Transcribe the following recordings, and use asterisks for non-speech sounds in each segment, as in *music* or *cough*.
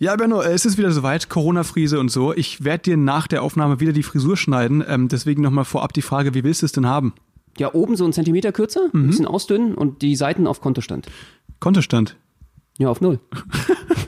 Ja, Benno, äh, es ist wieder soweit, Corona-Friese und so. Ich werde dir nach der Aufnahme wieder die Frisur schneiden. Ähm, deswegen nochmal vorab die Frage, wie willst du es denn haben? Ja, oben so einen Zentimeter kürzer, ein bisschen ausdünnen und die Seiten auf Kontostand. Kontostand. Ja, auf null. *laughs*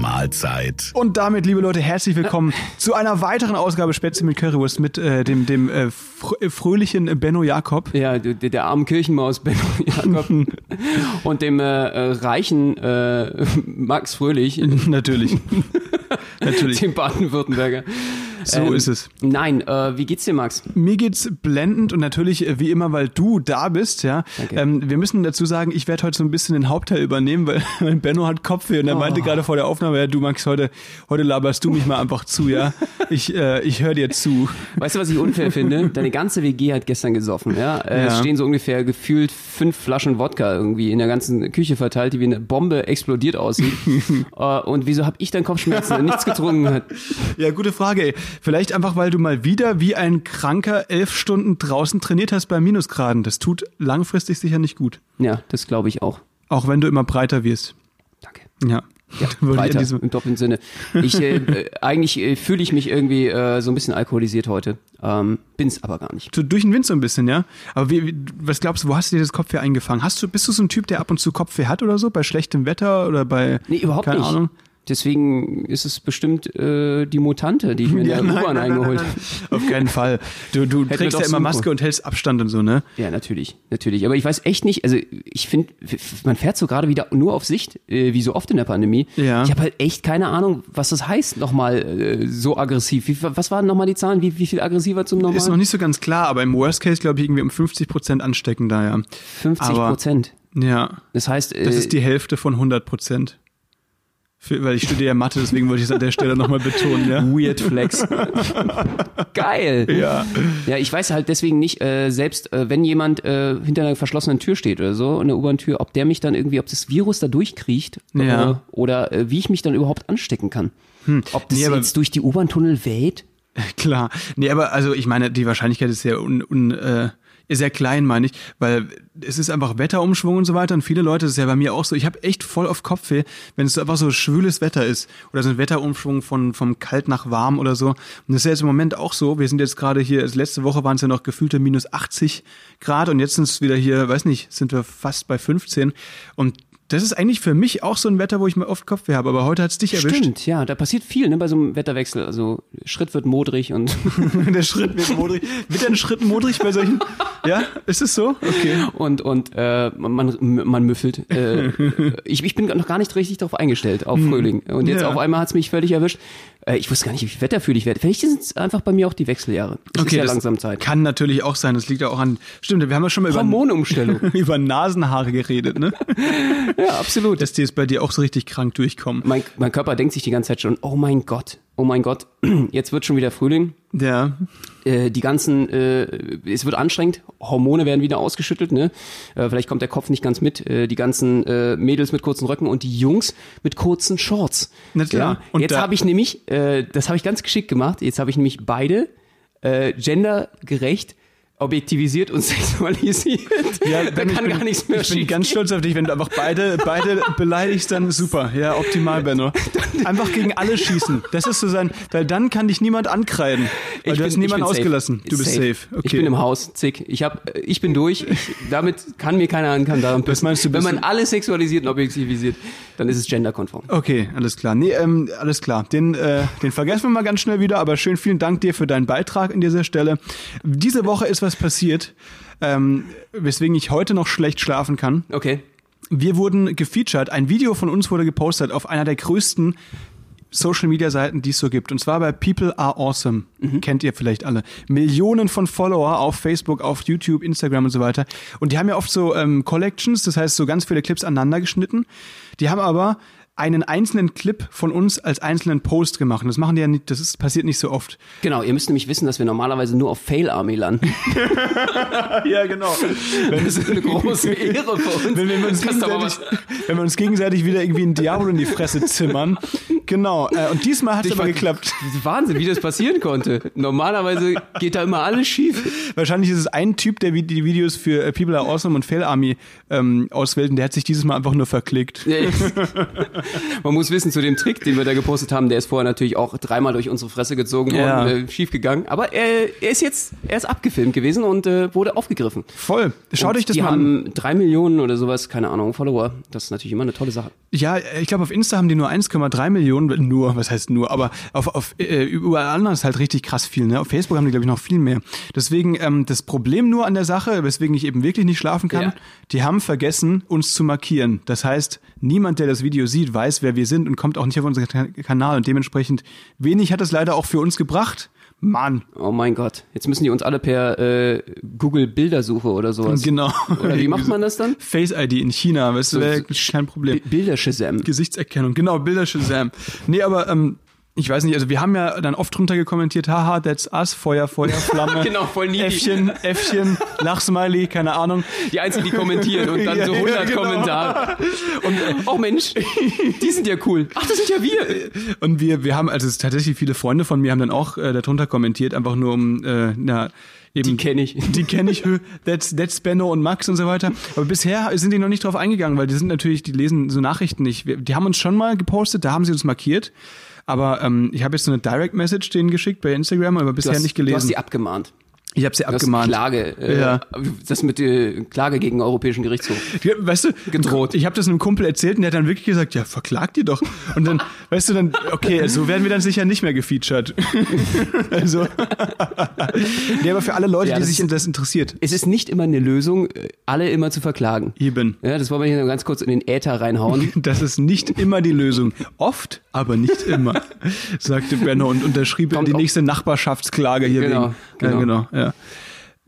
Mahlzeit. Und damit, liebe Leute, herzlich willkommen *laughs* zu einer weiteren Ausgabe Spätzle mit Currywurst mit äh, dem, dem äh, fr- äh, fröhlichen Benno Jakob. Ja, der, der armen Kirchenmaus *laughs* Benno Jakob *laughs* und dem äh, äh, reichen äh, Max Fröhlich, Natürlich. Natürlich. dem Baden-Württemberger. So Ähm, ist es. Nein, äh, wie geht's dir, Max? Mir geht's blendend und natürlich äh, wie immer, weil du da bist, ja. Ähm, wir müssen dazu sagen, ich werde heute so ein bisschen den Hauptteil übernehmen, weil *laughs* Benno hat Kopfweh und er Oh. meinte gerade vor der Aufnahme, ja, du Max, heute, heute laberst du mich mal einfach zu, ja. *laughs* Ich, äh, ich höre dir zu. Weißt du, was ich unfair finde? *laughs* Deine ganze WG hat gestern gesoffen, ja? Äh, Es Ja. stehen so ungefähr gefühlt fünf Flaschen Wodka irgendwie in der ganzen Küche verteilt, die wie eine Bombe explodiert aussieht. äh, und wieso habe ich dann Kopfschmerzen und nichts getrunken hat? Ja, gute Frage. Ey. Vielleicht einfach, weil du mal wieder wie ein Kranker elf Stunden draußen trainiert hast bei Minusgraden. Das tut langfristig sicher nicht gut. Ja, das glaube ich auch. Auch wenn du immer breiter wirst. Danke. Ja. Ja, *laughs* weiter, diesem- im doppelten Sinne. Ich, äh, *laughs* äh, eigentlich äh, fühle ich mich irgendwie äh, so ein bisschen alkoholisiert heute. Ähm, bin's aber gar nicht. So durch den Wind so ein bisschen, ja. Aber wie, wie, was glaubst du, wo hast du dir das Kopfweh eingefangen? Hast du, bist du so ein Typ, der ab und zu Kopfweh hat oder so? Bei schlechtem Wetter oder bei. Nee, überhaupt keine nicht. Ahnung? Deswegen ist es bestimmt äh, die Mutante, die ich mir in der U-Bahn eingeholt habe. Auf keinen Fall. Du, du trägst ja immer. Maske und hältst Abstand und so, ne? Ja, natürlich, natürlich. Aber ich weiß echt nicht, also ich finde, man fährt so gerade wieder nur auf Sicht, äh, wie so oft in der Pandemie. Ja. Ich habe halt echt keine Ahnung, was das heißt, nochmal äh, so aggressiv. Wie, was waren nochmal die Zahlen? Wie, wie viel aggressiver zum Ist noch Normalen? nicht so ganz klar, aber im Worst Case, glaube ich, irgendwie um 50 Prozent ansteckender, ja. 50 aber- Prozent. Ja. Das heißt, äh, Das ist die Hälfte von 100 Prozent. Für, weil ich studiere ja Mathe, deswegen wollte ich es an der Stelle nochmal betonen, ja. Weird Flex. *laughs* Geil. Ja. Ja, ich weiß halt deswegen nicht, äh, selbst äh, wenn jemand äh, hinter einer verschlossenen Tür steht oder so, eine U-Bahn-Tür, ob der mich dann irgendwie, ob das Virus da durchkriecht Ja. äh, oder äh, wie ich mich dann überhaupt anstecken kann. Ob das Nee, jetzt durch die U-Bahn-Tunnel weht? *laughs* Klar. Nee, aber also ich meine, die Wahrscheinlichkeit ist sehr un, un, äh, sehr klein, meine ich, weil es ist einfach Wetterumschwung und so weiter und viele Leute, das ist ja bei mir auch so, ich habe echt voll auf Kopfweh, wenn es einfach so schwüles Wetter ist oder so ein Wetterumschwung von vom kalt nach warm oder so. Und das ist ja jetzt im Moment auch so, wir sind jetzt gerade hier, letzte Woche waren es ja noch gefühlte minus 80 Grad und jetzt sind es wieder hier, weiß nicht, sind wir fast bei 15 und das ist eigentlich für mich auch so ein Wetter, wo ich mir oft Kopfweh habe, aber heute hat's dich erwischt. Stimmt, ja, da passiert viel ne, bei so einem Wetterwechsel. Also Schritt wird modrig und *laughs* Der Schritt wird modrig. Wird ein Schritt modrig bei solchen? Ja, ist es so? Okay. und und äh, man man müffelt. Äh, *laughs* ich, ich bin noch gar nicht richtig darauf eingestellt auf Frühling und jetzt Hm. Ja. auf einmal hat's mich völlig erwischt. Äh, ich wusste gar nicht, wie viel Wetter fühle ich werde. Vielleicht sind es einfach bei mir auch die Wechseljahre. Es ist ja das langsam Zeit. Kann natürlich auch sein. Das liegt ja auch an. Stimmt, wir haben ja schon mal über, Hormonumstellung. *laughs* über Nasenhaare geredet, ne? *laughs* ja, absolut. Dass die jetzt bei dir auch so richtig krank durchkommen. Mein, mein Körper denkt sich die ganze Zeit schon, oh mein Gott, oh mein Gott, *clears throat* jetzt wird schon wieder Frühling. Ja. Äh, die ganzen, äh, es wird anstrengend, Hormone werden wieder ausgeschüttelt, ne? Äh, vielleicht kommt der Kopf nicht ganz mit. Äh, die ganzen äh, Mädels mit kurzen Röcken und die Jungs mit kurzen Shorts. Na klar. Ja? Und jetzt habe ich nämlich, äh, das habe ich ganz geschickt gemacht, jetzt habe ich nämlich beide gendergerecht objektivisiert und *laughs* sexualisiert. da Ben, ich kann bin, gar nichts mehr Ich bin ganz stolz auf dich, wenn du einfach beide, beide *laughs* beleidigst, dann super. Ja, optimal, *laughs* Benno. Einfach gegen alle schießen. Das ist so sein, weil dann kann dich niemand ankreiden. Weil Ich du bin- hast niemanden safe. ausgelassen. Du bist safe. Okay. Ich bin im Haus, zick. Ich hab, ich bin durch. Ich, damit kann mir keiner ankommen. Daran Das meinst du, Wenn man alles sexualisiert und objektivisiert, dann ist es genderkonform. Okay, alles klar. Nee, ähm, alles klar. Den, äh, den vergessen wir mal ganz schnell wieder, aber schön vielen Dank dir für deinen Beitrag an dieser Stelle. Diese Woche ist was passiert, ähm, weswegen ich heute noch schlecht schlafen kann. Okay. Wir wurden gefeatured, ein Video von uns wurde gepostet auf einer der größten Social Media Seiten, die es so gibt. Und zwar bei People Are Awesome. Kennt ihr vielleicht alle. Millionen von Follower auf Facebook, auf YouTube, Instagram und so weiter. Und die haben ja oft so ähm, Collections, das heißt so ganz viele Clips aneinander geschnitten. Die haben aber einen einzelnen Clip von uns als einzelnen Post gemacht. Und das machen die ja nicht, das ist, passiert nicht so oft. Genau, ihr müsst nämlich wissen, dass wir normalerweise nur auf Fail Army landen. *laughs* Ja, genau. Das ist eine große Ehre für uns. Wenn wir, uns wenn wir uns gegenseitig wieder irgendwie ein Diablo in die Fresse zimmern. Genau. Äh, und diesmal hat es aber geklappt. Wahnsinn, wie das passieren konnte. Normalerweise geht da immer alles schief. Wahrscheinlich ist es ein Typ, der die Videos für äh, People Are Awesome und Fail Army ähm, auswählt und der hat sich dieses Mal einfach nur verklickt. *laughs* Man muss wissen, zu dem Trick, den wir da gepostet haben, der ist vorher natürlich auch dreimal durch unsere Fresse gezogen worden, Ja. äh, schief gegangen. Aber er, er ist jetzt, er ist abgefilmt gewesen und äh, wurde aufgegriffen. Voll. Schaut euch das die mal an. haben drei Millionen oder sowas, keine Ahnung, Follower. Das ist natürlich immer eine tolle Sache. Ja, ich glaube, auf Insta haben die nur 1,3 Millionen, nur, was heißt nur, aber auf, auf äh, überall anders halt richtig krass viel. Ne? Auf Facebook haben die, glaube ich, noch viel mehr. Deswegen ähm, das Problem nur an der Sache, weswegen ich eben wirklich nicht schlafen kann, Ja. die haben vergessen, uns zu markieren. Das heißt, niemand, der das Video sieht, weiß, wer wir sind und kommt auch nicht auf unseren Ka- Kanal. Und dementsprechend wenig hat es leider auch für uns gebracht. Mann, Oh mein Gott. Jetzt müssen die uns alle per äh, Google Bildersuche oder sowas. genau. Oder wie macht man das dann? *laughs* Face ID in China, weißt du, So- wäre kein Problem. Bi- Bildershazam. Gesichtserkennung, genau, Bilder Shazam. Nee, aber ähm, ich weiß nicht, also wir haben ja dann oft drunter gekommentiert, haha, that's us, Feuer, Feuer, *laughs* Flamme. Genau, voll needy. Äffchen, Äffchen, Lachsmiley, keine Ahnung. Die Einzigen, die kommentieren und dann *laughs* Ja, so ja, 100 genau. Kommentare. Und, oh Mensch, die sind ja cool. Ach, das sind ja wir. Und wir, wir haben, also tatsächlich viele Freunde von mir haben dann auch äh, darunter kommentiert, einfach nur um, äh, na, eben. Die kenne ich. Die kenne ich, that's, that's Benno und Max und so weiter. Aber bisher sind die noch nicht drauf eingegangen, weil die sind natürlich, die lesen so Nachrichten nicht. Wir, die haben uns schon mal gepostet, da haben sie uns markiert. Aber ähm, ich habe jetzt so eine Direct Message denen geschickt bei Instagram, aber bisher hast, nicht du hast gelesen. sie abgemahnt. Ich habe sie abgemahnt. Klage, äh, Ja. das mit der Klage gegen den Europäischen Gerichtshof. Weißt du, Gedroht. Ich habe das einem Kumpel erzählt und der hat dann wirklich gesagt, ja, verklagt die doch. Und dann, *laughs* weißt du, dann, okay, so werden wir dann sicher nicht mehr gefeatured. *laughs* also, *laughs* nee, aber für alle Leute, Ja, die sich ist- das interessiert, Es ist nicht immer eine Lösung, äh, alle immer zu verklagen. eben. Ja, das wollen wir hier ganz kurz in den Äther reinhauen. Das ist nicht immer die Lösung. Oft, aber nicht immer, *laughs* sagte Benno und unterschrieb Kommt die nächste Nachbarschaftsklage hier Genau, wegen. genau. Ja, genau, ja.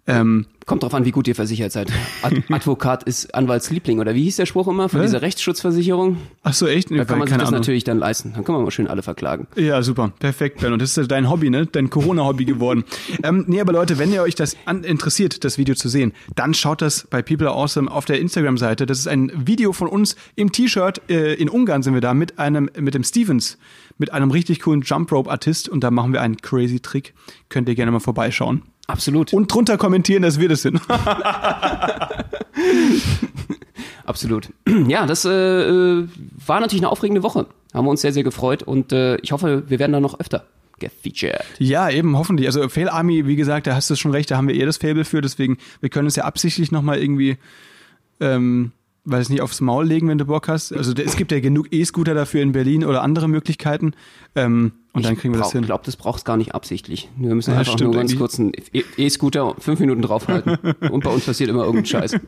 Ähm, Kommt drauf an, wie gut ihr versichert seid. Ad *laughs* Advokat ist Anwaltsliebling, oder wie hieß der Spruch immer von Was? dieser Rechtsschutzversicherung? ach so, echt? Nee, Da kann man sich das Ahnung. natürlich dann leisten. Dann können wir mal schön alle verklagen. Ja, super. Perfekt, Ben. Und das ist ja dein Hobby, ne? Dein Corona-Hobby geworden. *laughs* ähm, nee, aber Leute, wenn ihr euch das an interessiert, das Video zu sehen, dann schaut das bei People Are Awesome auf der Instagram-Seite. Das ist ein Video von uns im T-Shirt. Äh, in Ungarn sind wir da mit einem, mit dem Stevens, mit einem richtig coolen Jump Rope-Artist. Und da machen wir einen crazy Trick. Könnt ihr gerne mal vorbeischauen. Absolut. Und drunter kommentieren, dass wir das sind. *laughs* Absolut. *clears throat* Ja, das äh, äh, war natürlich eine aufregende Woche. Haben wir uns sehr, sehr gefreut und äh, ich hoffe, wir werden da noch öfter gefeatured. Ja, eben, hoffentlich. Also Fail Army, wie gesagt, da hast du schon recht, da haben wir eher das Fable für, deswegen, wir können es ja absichtlich nochmal irgendwie, ähm, weiß nicht, aufs Maul legen, wenn du Bock hast. Also es gibt ja genug E-Scooter dafür in Berlin oder andere Möglichkeiten. Ähm, und dann kriegen wir das Ich hin. glaube, das brauchst gar nicht absichtlich. Wir müssen Ja, einfach stimmt nur ganz kurz einen E- E-Scooter fünf Minuten draufhalten *laughs* und bei uns passiert immer irgendein Scheiß. *laughs*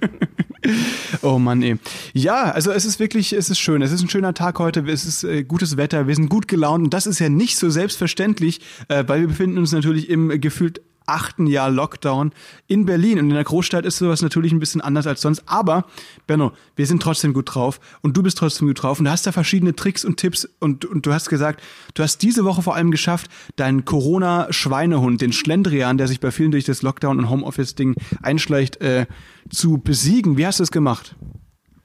Oh Mann, ey. Ja, also es ist wirklich, es ist schön. Es ist ein schöner Tag heute. Es ist äh, gutes Wetter. Wir sind gut gelaunt. Und das ist ja nicht so selbstverständlich, äh, weil wir befinden uns natürlich im äh, gefühlt achten Jahr Lockdown in Berlin. Und in der Großstadt ist sowas natürlich ein bisschen anders als sonst. Aber, Benno, wir sind trotzdem gut drauf. Und du bist trotzdem gut drauf. Und du hast da verschiedene Tricks und Tipps. Und, und du hast gesagt, du hast diese Woche vor allem geschafft, deinen Corona-Schweinehund, den Schlendrian, der sich bei vielen durch das Lockdown- und Homeoffice-Ding einschleicht, äh, zu besiegen. Wie hast du es gemacht?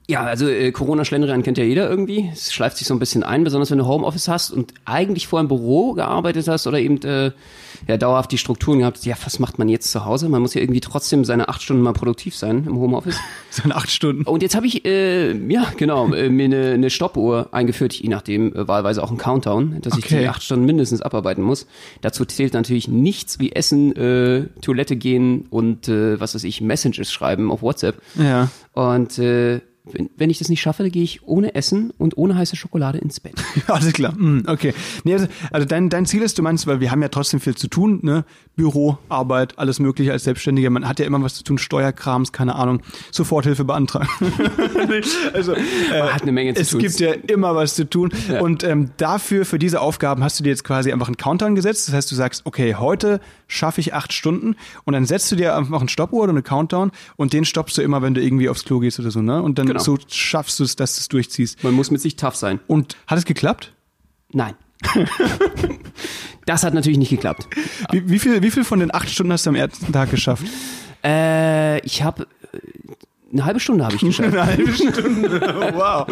Ja, also äh, Corona-Schlendrian kennt ja jeder irgendwie. Es schleift sich so ein bisschen ein, besonders wenn du Homeoffice hast und eigentlich vor im Büro gearbeitet hast oder eben äh, ja, dauerhaft die Strukturen gehabt. Ja, was macht man jetzt zu Hause? Man muss ja irgendwie trotzdem seine acht Stunden mal produktiv sein im Homeoffice. *laughs* So in acht Stunden. Und jetzt habe ich, äh, ja, genau, äh, mir eine, eine Stoppuhr eingeführt, je nachdem, äh, wahlweise auch ein Countdown, dass ich Okay. die acht Stunden mindestens abarbeiten muss. Dazu zählt natürlich nichts wie Essen, äh, Toilette gehen und, äh, was weiß ich, Messages schreiben auf WhatsApp. Ja. Und äh, wenn, wenn ich das nicht schaffe, dann gehe ich ohne Essen und ohne heiße Schokolade ins Bett. *laughs* Alles klar. Mm, okay. Nee, also, also dein, dein Ziel ist, du meinst, weil wir haben ja trotzdem viel zu tun, ne? Büro, Arbeit, alles mögliche als Selbstständiger. Man hat ja immer was zu tun, Steuerkrams, keine Ahnung, Soforthilfe beantragen. *laughs* also äh, Man hat eine Menge zu es tun. gibt ja immer was zu tun. Ja. Und ähm, dafür, für diese Aufgaben hast du dir jetzt quasi einfach einen Countdown gesetzt. Das heißt, du sagst, okay, heute schaffe ich acht Stunden und dann setzt du dir einfach einen Stoppuhr oder eine Countdown und den stoppst du immer, wenn du irgendwie aufs Klo gehst oder so, ne? Und dann, Genau. So schaffst du es, dass du es durchziehst. Man muss mit sich tough sein. Und hat es geklappt? Nein. *laughs* das hat natürlich nicht geklappt. Wie, wie, viel, wie viel von den acht Stunden hast du am ersten Tag geschafft? Äh, ich habe eine halbe Stunde habe ich *laughs* geschafft. Eine halbe Stunde. wow.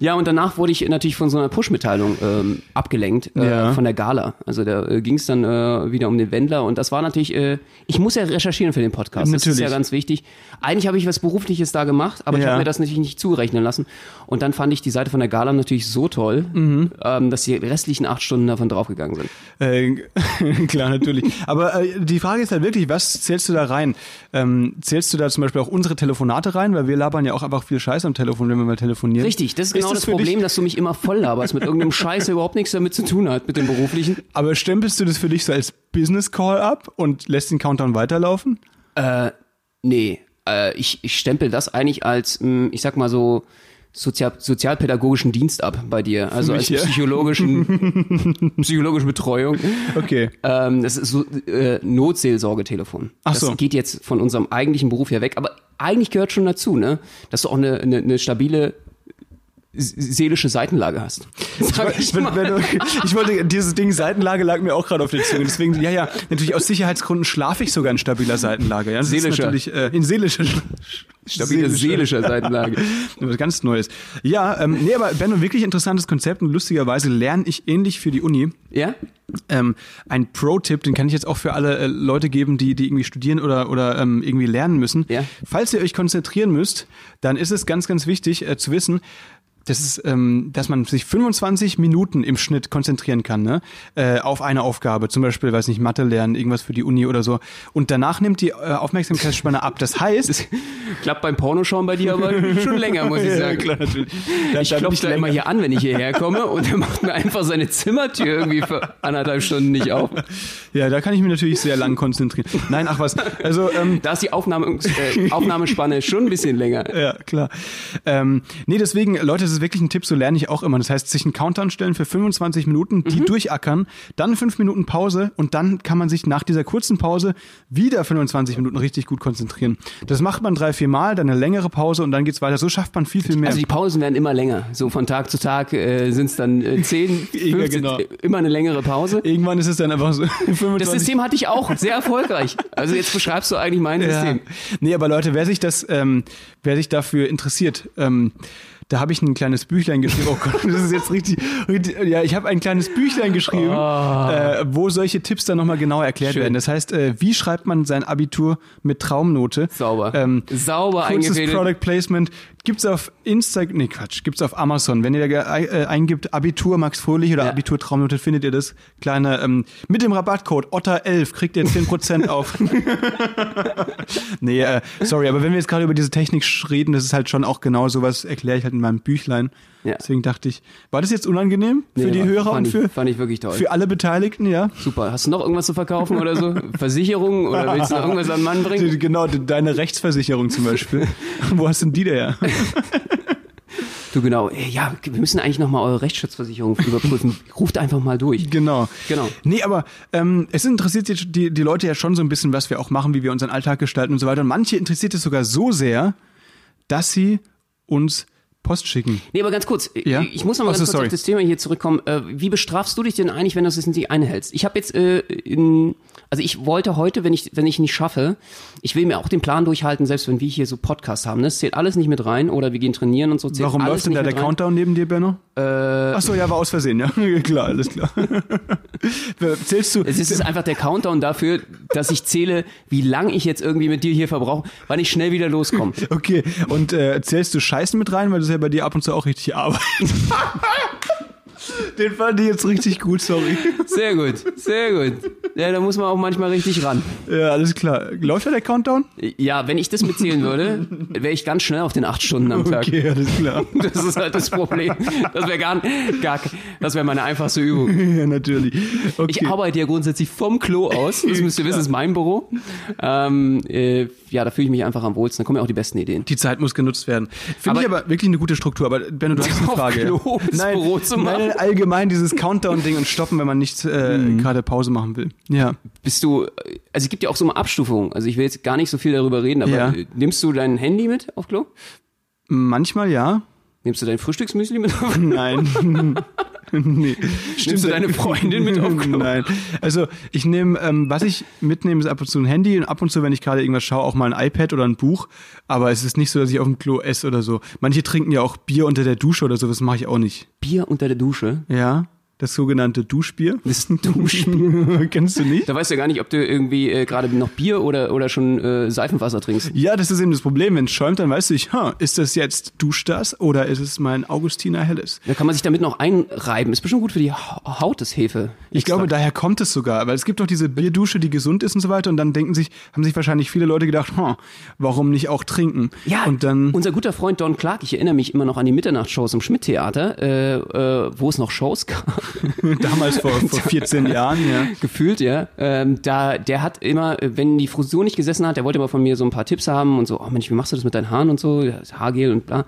Ja, und danach wurde ich natürlich von so einer Push-Mitteilung ähm, abgelenkt äh, Ja. von der Gala. Also da äh, ging es dann äh, wieder um den Wendler und das war natürlich, äh, ich muss ja recherchieren für den Podcast. Das ist Natürlich. ja ganz wichtig. Eigentlich habe ich was Berufliches da gemacht, aber ich Ja. habe mir das natürlich nicht zurechnen lassen. Und dann fand ich die Seite von der Gala natürlich so toll, Mhm. ähm, dass die restlichen acht Stunden davon draufgegangen sind. Äh, *laughs* klar, natürlich. Aber äh, die Frage ist halt wirklich, was zählst du da rein? Ähm, zählst du da zum Beispiel auch unsere Telefonate rein? Weil wir labern ja auch einfach viel Scheiß am Telefon, wenn wir mal telefonieren. Richtig, das ist genau das, für Problem, Dich, dass du mich immer voll laberst mit irgendeinem Scheiß, der überhaupt nichts damit zu tun hat, mit dem Beruflichen. aber stempelst du das für dich so als Business Call ab und lässt den Countdown weiterlaufen? Äh, nee, äh, ich, ich stempel das eigentlich als, mh, ich sag mal so, sozial, sozialpädagogischen Dienst ab bei dir. Also als psychologischen, *laughs* psychologische Betreuung. Okay. Ähm, das ist so äh, Notseelsorgetelefon. Ach das so. geht jetzt von unserem eigentlichen Beruf her weg, aber eigentlich gehört schon dazu, ne? Dass du auch eine, eine, eine stabile seelische Seitenlage hast. Sag ich mal. wenn du, ich wollte, dieses Ding Seitenlage lag mir auch gerade auf der Zunge. Deswegen, ja, ja, natürlich aus Sicherheitsgründen schlafe ich sogar in stabiler Seitenlage. Ja, Seelischer. Äh, in seelischer. Stabile seelische Seitenlage. *laughs* Was ganz Neues. Ja, ähm, nee, aber Benno, wirklich interessantes Konzept und lustigerweise lerne ich ähnlich für die Uni. Ja? Ähm, ein Pro-Tipp, den kann ich jetzt auch für alle äh, Leute geben, die, die irgendwie studieren oder, oder ähm, irgendwie lernen müssen. Ja. Falls ihr euch konzentrieren müsst, dann ist es ganz, ganz wichtig äh, zu wissen, das ist, ähm, dass man sich 25 Minuten im Schnitt konzentrieren kann, ne? Äh, auf eine Aufgabe. Zum Beispiel, weiß nicht, Mathe lernen, irgendwas für die Uni oder so. Und danach nimmt die äh, Aufmerksamkeitsspanne ab. Das heißt, Klappt beim Pornoschauen bei dir aber schon länger, muss ich *laughs* Ja, sagen. klar, natürlich. Ich klopfe da immer länger. hier an, wenn ich hierher komme und er macht mir einfach seine Zimmertür irgendwie für anderthalb Stunden nicht auf. Ja, da kann ich mich natürlich sehr lang konzentrieren. Nein, ach was. Also, ähm, Da ist die Aufnahme, äh, Aufnahmespanne schon ein bisschen länger. Ja, klar. Ähm, nee, deswegen, Leute, ist wirklich ein Tipp, so lerne ich auch immer. Das heißt, sich einen Countdown stellen für 25 Minuten, die durchackern, dann fünf Minuten Pause und dann kann man sich nach dieser kurzen Pause wieder 25 Minuten richtig gut konzentrieren. Das macht man drei, vier Mal, dann eine längere Pause und dann geht's weiter. So schafft man viel, viel mehr. Also die Pausen werden immer länger. So von Tag zu Tag äh, sind es dann äh, 10, *laughs* Ja, 15, genau. äh, immer eine längere Pause. Irgendwann ist es dann einfach so *laughs* 25 Das System hatte ich auch, sehr erfolgreich. Also jetzt beschreibst du eigentlich mein Ja. System. Nee, aber Leute, wer sich das, ähm, wer sich dafür interessiert, ähm, da habe ich ein kleines Büchlein geschrieben. Oh Gott, das ist jetzt richtig, richtig ja, ich habe ein kleines Büchlein geschrieben, äh, wo solche Tipps dann nochmal genauer erklärt. Schön. werden. Das heißt, äh, wie schreibt man sein Abitur mit Traumnote? Sauber. Ähm, Sauber kurzes eingefädelt. Product Placement gibt's auf Instagram, nee Quatsch, gibt's auf Amazon. Wenn ihr da äh, eingibt Abitur Max Fröhlich oder Ja. Abitur Traumnote, findet ihr das kleine, ähm, mit dem Rabattcode OTTA11 kriegt ihr 10% auf. *laughs* nee, äh, sorry, aber wenn wir jetzt gerade über diese Technik reden, das ist halt schon auch genau sowas, erkläre ich halt in meinem Büchlein. Ja. Deswegen dachte ich, war das jetzt unangenehm für Nee, die war- Hörer und ich, für, Fand ich wirklich toll. für alle Beteiligten, ja? Super. Hast du noch irgendwas zu verkaufen oder so? *laughs* Versicherung oder willst du noch irgendwas an den Mann bringen? Genau, de- deine Rechtsversicherung zum Beispiel. *laughs* Wo hast denn die da her? Du genau. Ja, wir müssen eigentlich nochmal eure Rechtsschutzversicherung überprüfen. Ruft einfach mal durch. Genau. Genau. Nee, aber ähm, es interessiert die, die Leute ja schon so ein bisschen, was wir auch machen, wie wir unseren Alltag gestalten und so weiter. Und manche interessiert es sogar so sehr, dass sie uns Post schicken. Nee, aber ganz kurz, Ja? ich muss noch mal Ach so, ganz kurz sorry. auf das Thema hier zurückkommen. Äh, wie bestrafst du dich denn eigentlich, wenn du es nicht einhältst? Ich habe jetzt, äh, in, also ich wollte heute, wenn ich wenn ich nicht schaffe, ich will mir auch den Plan durchhalten, selbst wenn wir hier so Podcast haben. ne? Das zählt alles nicht mit rein oder wir gehen trainieren und so. Zählt Warum läuft denn da der rein. Countdown neben dir, Benno? Äh, Ach so, ja, war aus Versehen, ja. *laughs* klar, alles klar. *laughs* Zählst du? Es ist einfach der Countdown dafür, dass ich zähle, wie lang ich jetzt irgendwie mit dir hier verbrauche, wann ich schnell wieder loskomme. Okay, und äh, zählst du Scheißen mit rein, weil das ja bei dir ab und zu auch richtig Arbeit. *laughs* Den fand ich jetzt richtig gut, sorry. Sehr gut, sehr gut. Ja, da muss man auch manchmal richtig ran. Ja, alles klar. Läuft da der Countdown? Ja, wenn ich das mitzählen würde, wäre ich ganz schnell auf den acht Stunden am Tag. Okay, alles klar. *laughs* Das ist halt das Problem. Das wäre gar, gar das wäre meine einfachste Übung. ja, natürlich. Okay. Ich arbeite ja grundsätzlich vom Klo aus. Das müsst ihr wissen, das ist mein Büro. Ähm, äh, ja, da fühle ich mich einfach am wohlsten. Da kommen ja auch die besten Ideen. Die Zeit muss genutzt werden. Finde ich aber wirklich eine gute Struktur. Aber Benno, du hast eine Frage. Klo das nein, Büro zu machen. nein, allgemein dieses Countdown-Ding und stoppen, wenn man nicht äh, Mhm. gerade Pause machen will. Ja. bist du, also es gibt ja auch so eine Abstufung. Also ich will jetzt gar nicht so viel darüber reden, aber Ja. nimmst du dein Handy mit auf Klo? Manchmal ja. Nimmst du dein Frühstücksmüsli mit auf *laughs* Nein. *laughs* nee. Nimmst du deine Freundin mit auf Klo? Nein. Also ich nehme, ähm, was ich mitnehme, ist ab und zu ein Handy und ab und zu, wenn ich gerade irgendwas schaue, auch mal ein iPad oder ein Buch. Aber es ist nicht so, dass ich auf dem Klo esse oder so. Manche trinken ja auch Bier unter der Dusche oder so, das mache ich auch nicht. Bier unter der Dusche? Ja, das sogenannte Duschbier. Das Duschbier. *laughs* Kennst du nicht? Da weißt du ja gar nicht, ob du irgendwie äh, gerade noch Bier oder, oder schon äh, Seifenwasser trinkst. Ja, das ist eben das Problem. Wenn es schäumt, dann weißt du nicht, ha, ist das jetzt Duschdas oder ist es mein Augustiner Helles? Da kann man sich damit noch einreiben. Ist bestimmt gut für die Ha- Haut, das Hefe. Ich glaube, daher kommt es sogar, weil es gibt doch diese Bierdusche, die gesund ist und so weiter und dann denken sich, haben sich wahrscheinlich viele Leute gedacht, hm, warum nicht auch trinken? Ja, und dann unser guter Freund Don Clark, ich erinnere mich immer noch an die Mitternachtsshows im Schmidt-Theater, äh, äh, wo es noch Shows gab, *laughs* damals vor, vor *laughs* 14 Jahren, ja. gefühlt, ja. Ähm, da, der hat immer, wenn die Frisur nicht gesessen hat, der wollte immer von mir so ein paar Tipps haben und so, oh Mensch, wie machst du das mit deinen Haaren und so, Haargel und bla.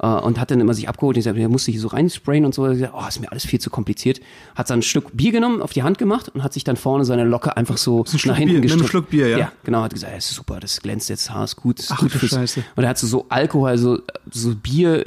Äh, und hat dann immer sich abgeholt und gesagt, der musste hier so reinsprayen und so. Er hat gesagt, oh, ist mir alles viel zu kompliziert. Hat dann ein Stück Bier genommen, auf die Hand gemacht und hat sich dann vorne seine Locke einfach so ein nach hinten Bier, einem gestrickt. Schluck Bier, ja? Ja, genau, hat gesagt, ja, ist super, das glänzt jetzt Haar, ist gut, ist Ach, gut Scheiße. Und er hat so, so Alkohol, also so Bier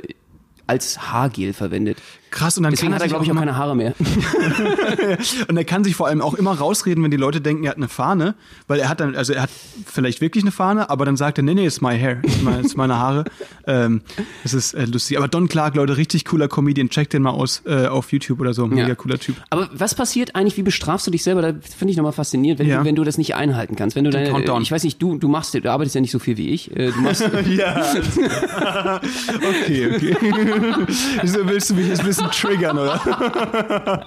als Haargel verwendet. Krass, und dann Deswegen kann hat er, glaube ich, auch keine Haare mehr. *laughs* Und er kann sich vor allem auch immer rausreden, wenn die Leute denken, er hat eine Fahne, weil er hat dann, also er hat vielleicht wirklich eine Fahne, aber dann sagt er, nee, nee, it's my hair, it's, meine Haare. *laughs* Ähm, das ist äh, lustig. Aber Don Clark, Leute, richtig cooler Comedian, checkt den mal aus äh, auf YouTube oder so, mega Ja. cooler Typ. Aber was passiert eigentlich, wie bestrafst du dich selber? Da finde ich nochmal faszinierend, wenn, Ja. du, wenn du das nicht einhalten kannst. Wenn du deine, Countdown. ich weiß nicht, du, du machst, du arbeitest ja nicht so viel wie ich. Äh, Du machst, *laughs* Ja. okay, okay. Wieso willst du mich jetzt bisschen triggern, oder?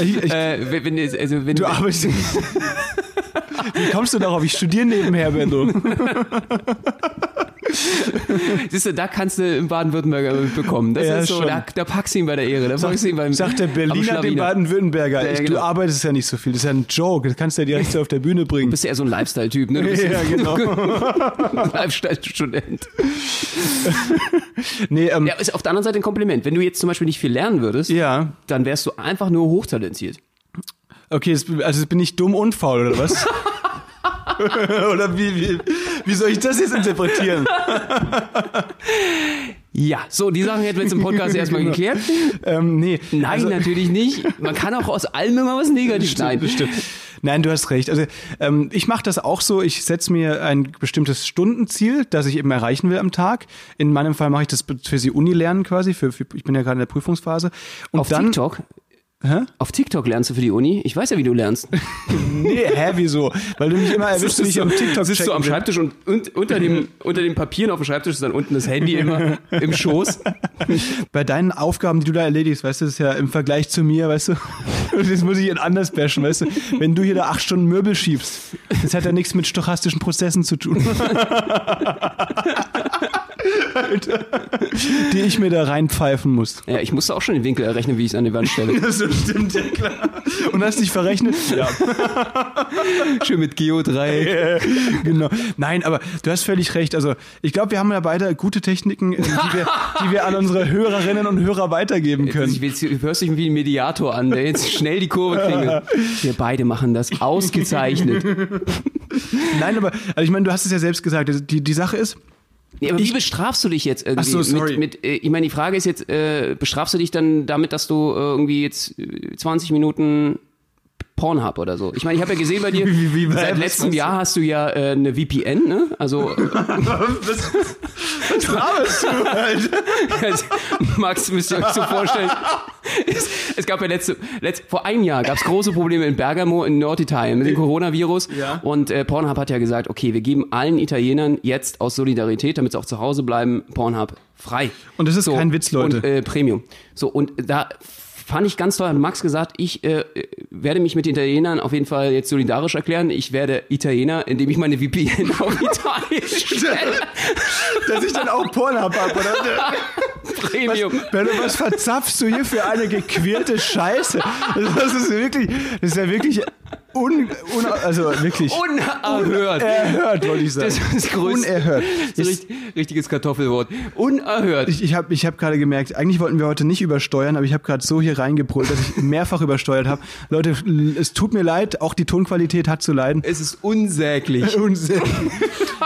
ich, ich, äh, wenn, wenn- also wenn du arbeitest. Wie kommst du darauf? Ich studiere nebenher, Benno. *laughs* Siehst du, da kannst du im Baden-Württemberger bekommen. Das Ja, ist so, schon. da, da packst du ihn bei der Ehre. Da packst du ihn beim, Sagt der Berliner dem. Baden-Württemberger. Ja, genau. Du arbeitest ja nicht so viel. Das ist ja ein Joke. Das kannst du ja direkt so auf der Bühne Du bringen. bist ja eher so ein Lifestyle-Typ, ne? Du Ja, genau. *laughs* Lifestyle-Student. Nee, ähm, Ja, ist auf der anderen Seite ein Kompliment. Wenn du jetzt zum Beispiel nicht viel lernen würdest, ja. dann wärst du einfach nur hochtalentiert. Okay, also bin ich dumm und faul, oder was? *laughs* *laughs* oder wie, wie, wie soll ich das jetzt interpretieren? *laughs* Ja, so, die Sachen hätten wir jetzt im Podcast erstmal geklärt. ähm, nee. Nein, also- natürlich nicht. Man kann auch aus allem immer was Negatives schneiden. Bestimmt. Nein, du hast recht. Also ähm, ich mache das auch so. Ich setze mir ein bestimmtes Stundenziel, das ich eben erreichen will am Tag. In meinem Fall mache ich das für die Uni lernen quasi. Für, für, ich bin ja gerade in der Prüfungsphase. Und Auf dann, TikTok? Hä? Auf TikTok lernst du für die Uni? Ich weiß ja, wie du lernst. *laughs* Nee, hä, wieso? Weil du mich immer erwischst, wenn ich am TikTok sitzt du am. Schreibtisch und, und unter, dem, *laughs* unter den Papieren auf dem Schreibtisch ist dann unten das Handy immer *laughs* im Schoß. Bei deinen Aufgaben, die du da erledigst, weißt du, das ist ja im Vergleich zu mir, weißt du, das muss ich ihn anders bashen, weißt du, wenn du hier da acht Stunden Möbel schiebst, das hat ja nichts mit stochastischen Prozessen zu tun. Alter, die ich mir da reinpfeifen muss. Ja, ich musste auch schon den Winkel errechnen, wie ich es an die Wand stelle. *laughs* Das stimmt, ja klar. Und hast dich verrechnet? Ja. *laughs* Schön mit Geodreieck. genau. Nein, aber du hast völlig recht. Also ich glaube, wir haben ja beide gute Techniken, äh, die wir, die wir an unsere Hörerinnen und Hörer weitergeben können. Ich will, du hörst dich wie ein Mediator an, der jetzt schnell die Kurve kriege. *laughs* Wir beide machen das ausgezeichnet. Nein, aber also ich meine, du hast es ja selbst gesagt. also Die, die Sache ist, Nee, aber wie bestrafst du dich jetzt irgendwie? Ach so, sorry. Mit, mit, äh, ich meine, die Frage ist jetzt, äh, bestrafst du dich dann damit, dass du äh, irgendwie jetzt äh, 20 Minuten Pornhub oder so? Ich meine, ich habe ja gesehen bei dir, *laughs* Wie- wie- seit was letztem? Jahr hast du ja äh, eine VPN, ne? Also, *laughs* was laberst du, Alter? *laughs* Max, müsst ihr euch so vorstellen. Es, es gab ja letzte, letzte, vor einem Jahr gab es große Probleme in Bergamo in Norditalien mit dem Coronavirus. Ja. Und äh, Pornhub hat ja gesagt, okay, wir geben allen Italienern jetzt aus Solidarität, damit sie auch zu Hause bleiben, Pornhub frei. Und das ist kein Witz, Leute. Und äh, Premium. So, und da fand ich ganz toll, hat Max gesagt, ich äh, werde mich mit den Italienern auf jeden Fall jetzt solidarisch erklären. Ich werde Italiener, indem ich meine VPN auf *laughs* Italien stelle. Dass ich dann auch Pornhub hab, oder? *laughs* Premium. Benno, was verzapfst du hier für eine gequirlte Scheiße? Das ist wirklich, das ist ja wirklich un, un, also wirklich. Unerhört. Unerhört, wollte ich sagen. Das ist größte. Unerhört. Das ist richtiges Kartoffelwort. Unerhört. Ich, ich habe ich hab gerade gemerkt, eigentlich wollten wir heute nicht übersteuern, aber ich habe gerade so hier reingebrüllt, dass ich mehrfach übersteuert habe. Leute, es tut mir leid, auch die Tonqualität hat zu leiden. es ist unsäglich. Unsäglich.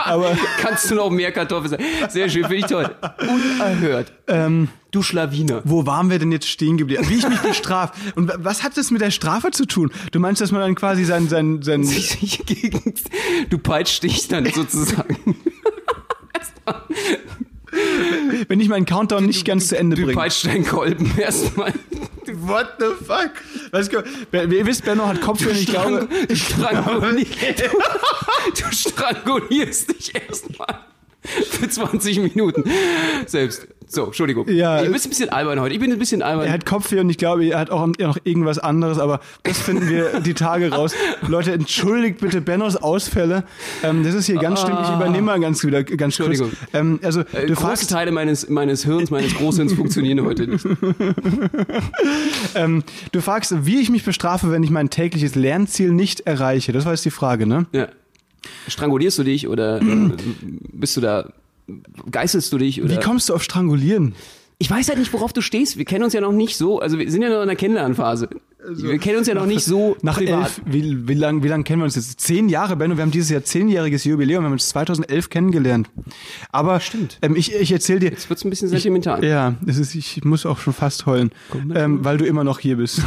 Aber *laughs* Kannst du noch mehr Kartoffeln sagen? Sehr schön, finde ich toll. Unerhört. ähm, Du Schlawiner. wo waren wir denn jetzt stehen geblieben? Wie ich mich bestrafe. Und wa- was hat das mit der Strafe zu tun? Du meinst, dass man dann quasi sein, sein, sein *laughs* du peitscht dich dann sozusagen. wenn ich meinen Countdown nicht ganz zu Ende Du bringe. peitscht deinen Kolben erstmal. What the fuck? Was, ihr wisst, Benno hat Kopfhörer, ich glaube. Du, strangulierst, du strangulierst dich erstmal für 20 Minuten selbst. So, Entschuldigung. Ja, ich bin ein bisschen albern heute. Ich bin ein bisschen albern. Er hat Kopfweh und ich glaube, er hat auch noch irgendwas anderes, aber das finden wir die Tage raus. *laughs* Leute, entschuldigt bitte Bennos Ausfälle. Ähm, das ist hier ganz schlimm. Ich übernehme mal ganz wieder ganz kurz. Entschuldigung. Ähm, also Äh, du große fragst, Teile meines, meines Hirns, meines Großhirns funktionieren heute nicht. *laughs* ähm, du fragst, wie ich mich bestrafe, wenn ich mein tägliches Lernziel nicht erreiche. Das war jetzt die Frage, ne? Ja. Strangulierst du dich oder äh, *clears throat* bist du da, geißelst du dich? Oder? Wie kommst du auf Strangulieren? Ich weiß halt nicht, worauf du stehst. Wir kennen uns ja noch nicht so, also wir sind ja noch in der Kennenlernphase. wir kennen uns ja noch nicht so Also, Nach privat. elf, wie, wie lange wie lang kennen wir uns jetzt? Zehn Jahre, Benno. Wir haben dieses Jahr zehnjähriges Jubiläum. Wir haben uns 2011 kennengelernt. Aber Stimmt. Ähm, ich, ich erzähle dir, Jetzt wird's ein bisschen sentimental. Ja, es ist, ich muss auch schon fast heulen, ähm, weil du immer noch hier bist.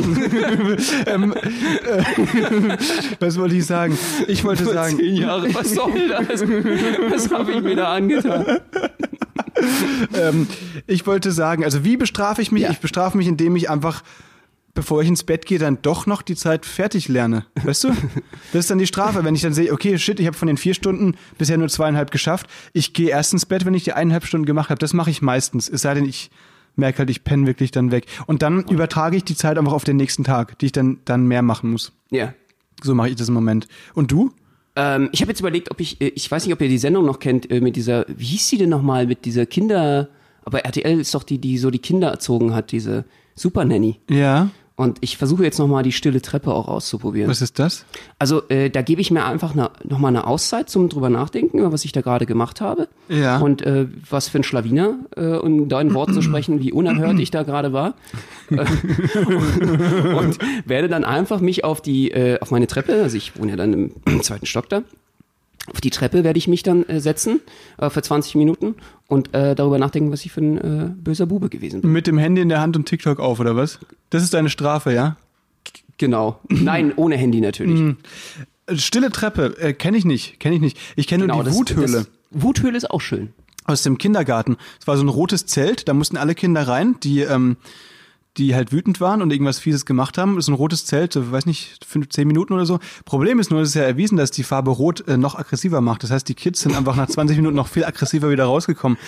*laughs* ähm, äh, was wollte ich sagen? Ich wollte Vor sagen, zehn Jahre, was soll das? Was habe ich mir da angetan? *laughs* ähm, ich wollte sagen, also wie bestrafe ich mich? Ja. Ich bestrafe mich, indem ich einfach, bevor ich ins Bett gehe, dann doch noch die Zeit fertig lerne. Weißt du? *laughs* Das ist dann die Strafe, wenn ich dann sehe, okay, shit, ich habe von den vier Stunden bisher nur zweieinhalb geschafft. Ich gehe erst ins Bett, wenn ich die eineinhalb Stunden gemacht habe. Das mache ich meistens. Es sei denn, ich merke halt, ich penne wirklich dann weg. Und dann übertrage ich die Zeit einfach auf den nächsten Tag, die ich dann, dann mehr machen muss. Ja. So mache ich das im Moment. Und du? Ähm, ich habe jetzt überlegt, ob ich, äh, ich weiß nicht, ob ihr die Sendung noch kennt, äh, mit dieser, wie hieß sie denn nochmal, mit dieser Kinder, aber RTL ist doch die, die so die Kinder erzogen hat, diese Super Nanny. Ja. Und ich versuche jetzt nochmal die stille Treppe auch auszuprobieren. Was ist das? Also äh, da gebe ich mir einfach ne, nochmal eine Auszeit zum drüber nachdenken, über was ich da gerade gemacht habe. Ja. Und äh, was für ein Schlawiner, äh, um deinen Worten zu sprechen, wie unerhört ich da gerade war. Äh, *laughs* und, und werde dann einfach mich auf die, äh, auf meine Treppe, also ich wohne ja dann im zweiten Stock da, auf die Treppe werde ich mich dann äh, setzen äh, für 20 Minuten und äh, darüber nachdenken, was ich für ein äh, böser Bube gewesen bin. Mit dem Handy in der Hand und TikTok auf, oder was? Das ist deine Strafe, ja? Genau. Nein, *laughs* ohne Handy natürlich. Stille Treppe, äh, kenne ich nicht, kenne ich nicht. Ich kenne nur die das- Wuthöhle. Das, Wuthöhle ist auch schön. aus dem Kindergarten. Es war so ein rotes Zelt, da mussten alle Kinder rein, die, ähm, die halt wütend waren und irgendwas Fieses gemacht haben. Das ist ein rotes Zelt, so, weiß nicht, fünf, zehn Minuten oder so. Problem ist nur, es ist ja erwiesen, dass die Farbe Rot äh, noch aggressiver macht. Das heißt, die Kids sind einfach nach 20 Minuten noch viel aggressiver wieder rausgekommen.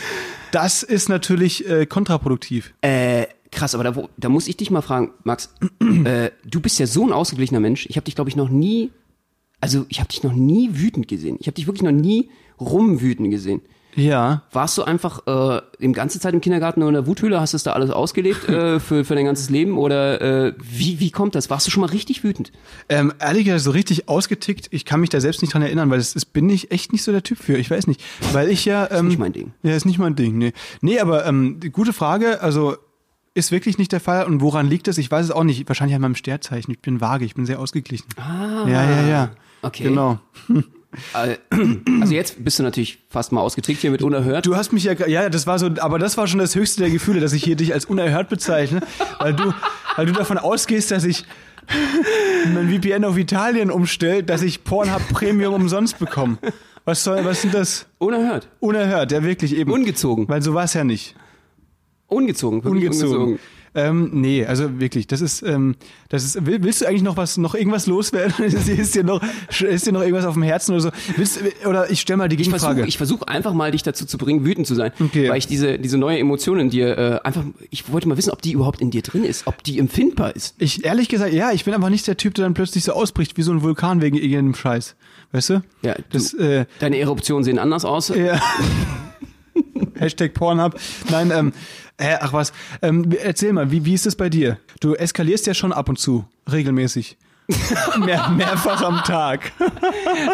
Das ist natürlich äh, kontraproduktiv. Äh, krass, aber da, wo, da muss ich dich mal fragen, Max, *clears throat* äh, du bist ja so ein ausgeglichener Mensch. Ich habe dich, glaube ich, noch nie, also ich habe dich noch nie wütend gesehen. Ich habe dich wirklich noch nie rumwütend gesehen. Ja. Warst du einfach äh, die ganze Zeit im Kindergarten nur in der Wuthöhle, hast du das da alles ausgelebt äh, *laughs* für, für dein ganzes Leben oder äh, wie, wie kommt das? Warst du schon mal richtig wütend? Ähm, ehrlich gesagt, so richtig ausgetickt, ich kann mich da selbst nicht dran erinnern, weil das, das bin ich echt nicht so der Typ für. Ich weiß nicht. Weil ich ja. Ähm, nicht mein Ding. Ja, ist nicht mein Ding, nee. Nee, aber ähm, die gute Frage, also ist wirklich nicht der Fall. Und woran liegt das? Ich weiß es auch nicht. Wahrscheinlich an meinem Sternzeichen. Ich bin vage, ich bin sehr ausgeglichen. Ah, Ja, ja, ja. Okay. Genau. *laughs* Äh, also jetzt bist du natürlich fast mal ausgetrickt hier mit unerhört. Du hast mich ja, ja, das war so, aber das war schon das höchste der Gefühle, dass ich hier dich als unerhört bezeichne, weil du, weil du davon ausgehst, dass ich mein VPN auf Italien umstelle, dass ich Pornhub Premium umsonst bekomme. Was soll, was sind das? Unerhört. Unerhört, ja wirklich eben. Ungezogen. Weil so war es ja nicht. Ungezogen. wirklich Ungezogen. Ähm, nee, also wirklich, das ist, ähm, das ist, will, willst du eigentlich noch was, noch irgendwas loswerden? *laughs* ist, ist, dir noch, ist dir noch irgendwas auf dem Herzen oder so? Willst, oder ich stelle mal die Ich Gegenfrage. versuche ich versuch einfach mal, dich dazu zu bringen, wütend zu sein. Okay. Weil ich diese, diese neue Emotion in dir äh, einfach, ich wollte mal wissen, ob die überhaupt in dir drin ist, ob die empfindbar ist. Ich ehrlich gesagt, ja, ich bin einfach nicht der Typ, der dann plötzlich so ausbricht wie so ein Vulkan wegen irgendeinem Scheiß. Weißt du? Ja, du, Das, äh, deine Eruptionen sehen anders aus. ja. *laughs* Hashtag Pornhub. Nein, ähm, äh, ach was. Ähm, erzähl mal, wie, wie ist es bei dir? Du eskalierst ja schon ab und zu, regelmäßig. *laughs* Mehr, mehrfach am Tag. *laughs*